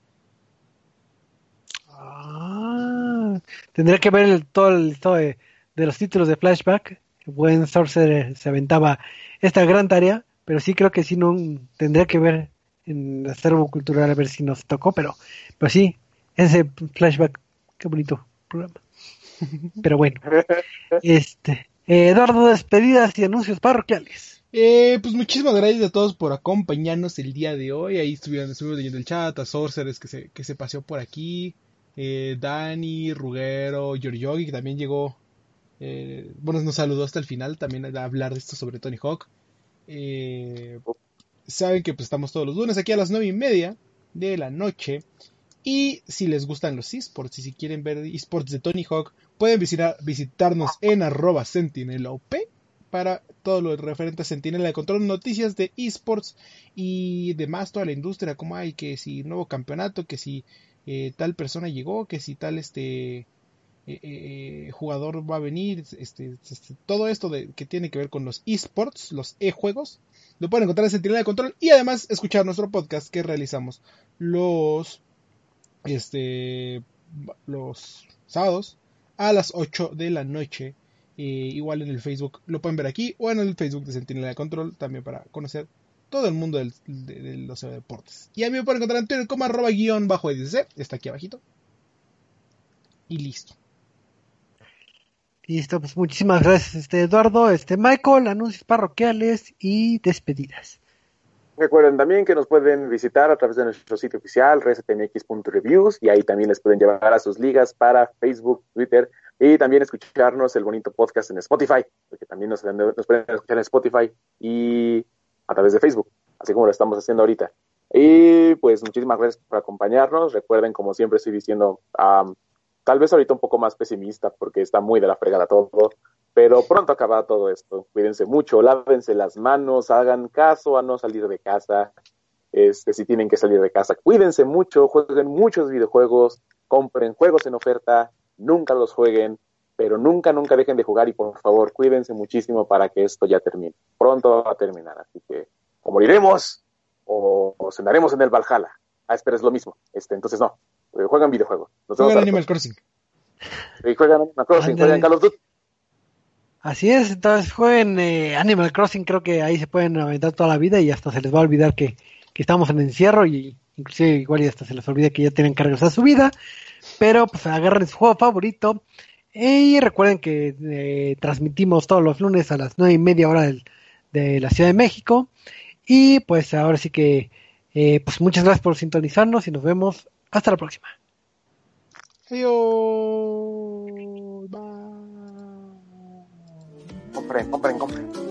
Ah, tendría que ver todo el listado de, los títulos de Flashback. Buen Sorcerer se aventaba esta gran tarea, pero sí creo que sí no tendría que ver en el acervo cultural a ver si nos tocó, pero, pero sí, ese Flashback, qué bonito programa. Pero bueno, este, Eduardo, despedidas y anuncios parroquiales. Eh, pues muchísimas gracias a todos por acompañarnos el día de hoy. Ahí estuvieron, estuvimos leyendo el chat, a Sorcerers que se, que se paseó por aquí, eh, Dani, Ruguero, Yoriogi, que también llegó, eh, bueno, nos saludó hasta el final también a hablar de esto sobre Tony Hawk. Eh, saben que pues estamos todos los lunes aquí a las nueve y media de la noche. Y si les gustan los esports y si quieren ver esports de Tony Hawk, Pueden visitar, visitarnos en arroba sentinelop para todo lo referente a Sentinela de Control, noticias de esports y demás, toda la industria, como hay, que si nuevo campeonato, que si eh, tal persona llegó, que si tal este eh, eh, jugador va a venir, este, este, todo esto de, que tiene que ver con los esports, los e-juegos, lo pueden encontrar en Sentinela de Control y además escuchar nuestro podcast que realizamos los, este, los sábados a las 8 de la noche. igual en el Facebook lo pueden ver aquí o en el Facebook de Sentinela de Control también para conocer todo el mundo del, de, los deportes. Y a mí me pueden encontrar en Twitter como arroba guion bajo EDC, está aquí abajito. Y listo. Listo, pues muchísimas gracias, este Eduardo, este Michael, anuncios parroquiales y despedidas. Recuerden también que nos pueden visitar a través de nuestro sitio oficial, resetmx.reviews, y ahí también les pueden llevar a sus ligas para Facebook, Twitter, y también escucharnos el bonito podcast en Spotify, porque también nos, nos pueden escuchar en Spotify y a través de Facebook, así como lo estamos haciendo ahorita. Y pues muchísimas gracias por acompañarnos. Recuerden, como siempre estoy diciendo, tal vez ahorita un poco más pesimista porque está muy de la fregada todo, pero pronto acaba todo esto. Cuídense mucho, lávense las manos, hagan caso a no salir de casa. Este, si tienen que salir de casa, cuídense mucho, jueguen muchos videojuegos, compren juegos en oferta, nunca los jueguen, pero nunca, nunca dejen de jugar y por favor cuídense muchísimo para que esto ya termine. Pronto va a terminar, así que o moriremos o, cenaremos en el Valhalla. Ah, espera, es lo mismo. Este, entonces no, eh, juegan videojuegos. Juegan Animal Crossing. Y juegan Animal Crossing, juegan Call of Duty. Así es, entonces jueguen eh, Animal Crossing, creo que ahí se pueden aventar toda la vida y hasta se les va a olvidar que, que estamos en encierro y inclusive igual y hasta se les olvida que ya tienen cargos a su vida, pero pues agarren su juego favorito y recuerden que eh, transmitimos todos los lunes a las nueve y media hora de la Ciudad de México. Y pues ahora sí que, eh, pues muchas gracias por sintonizarnos y nos vemos hasta la próxima. Adiós. Compren, compren, compren.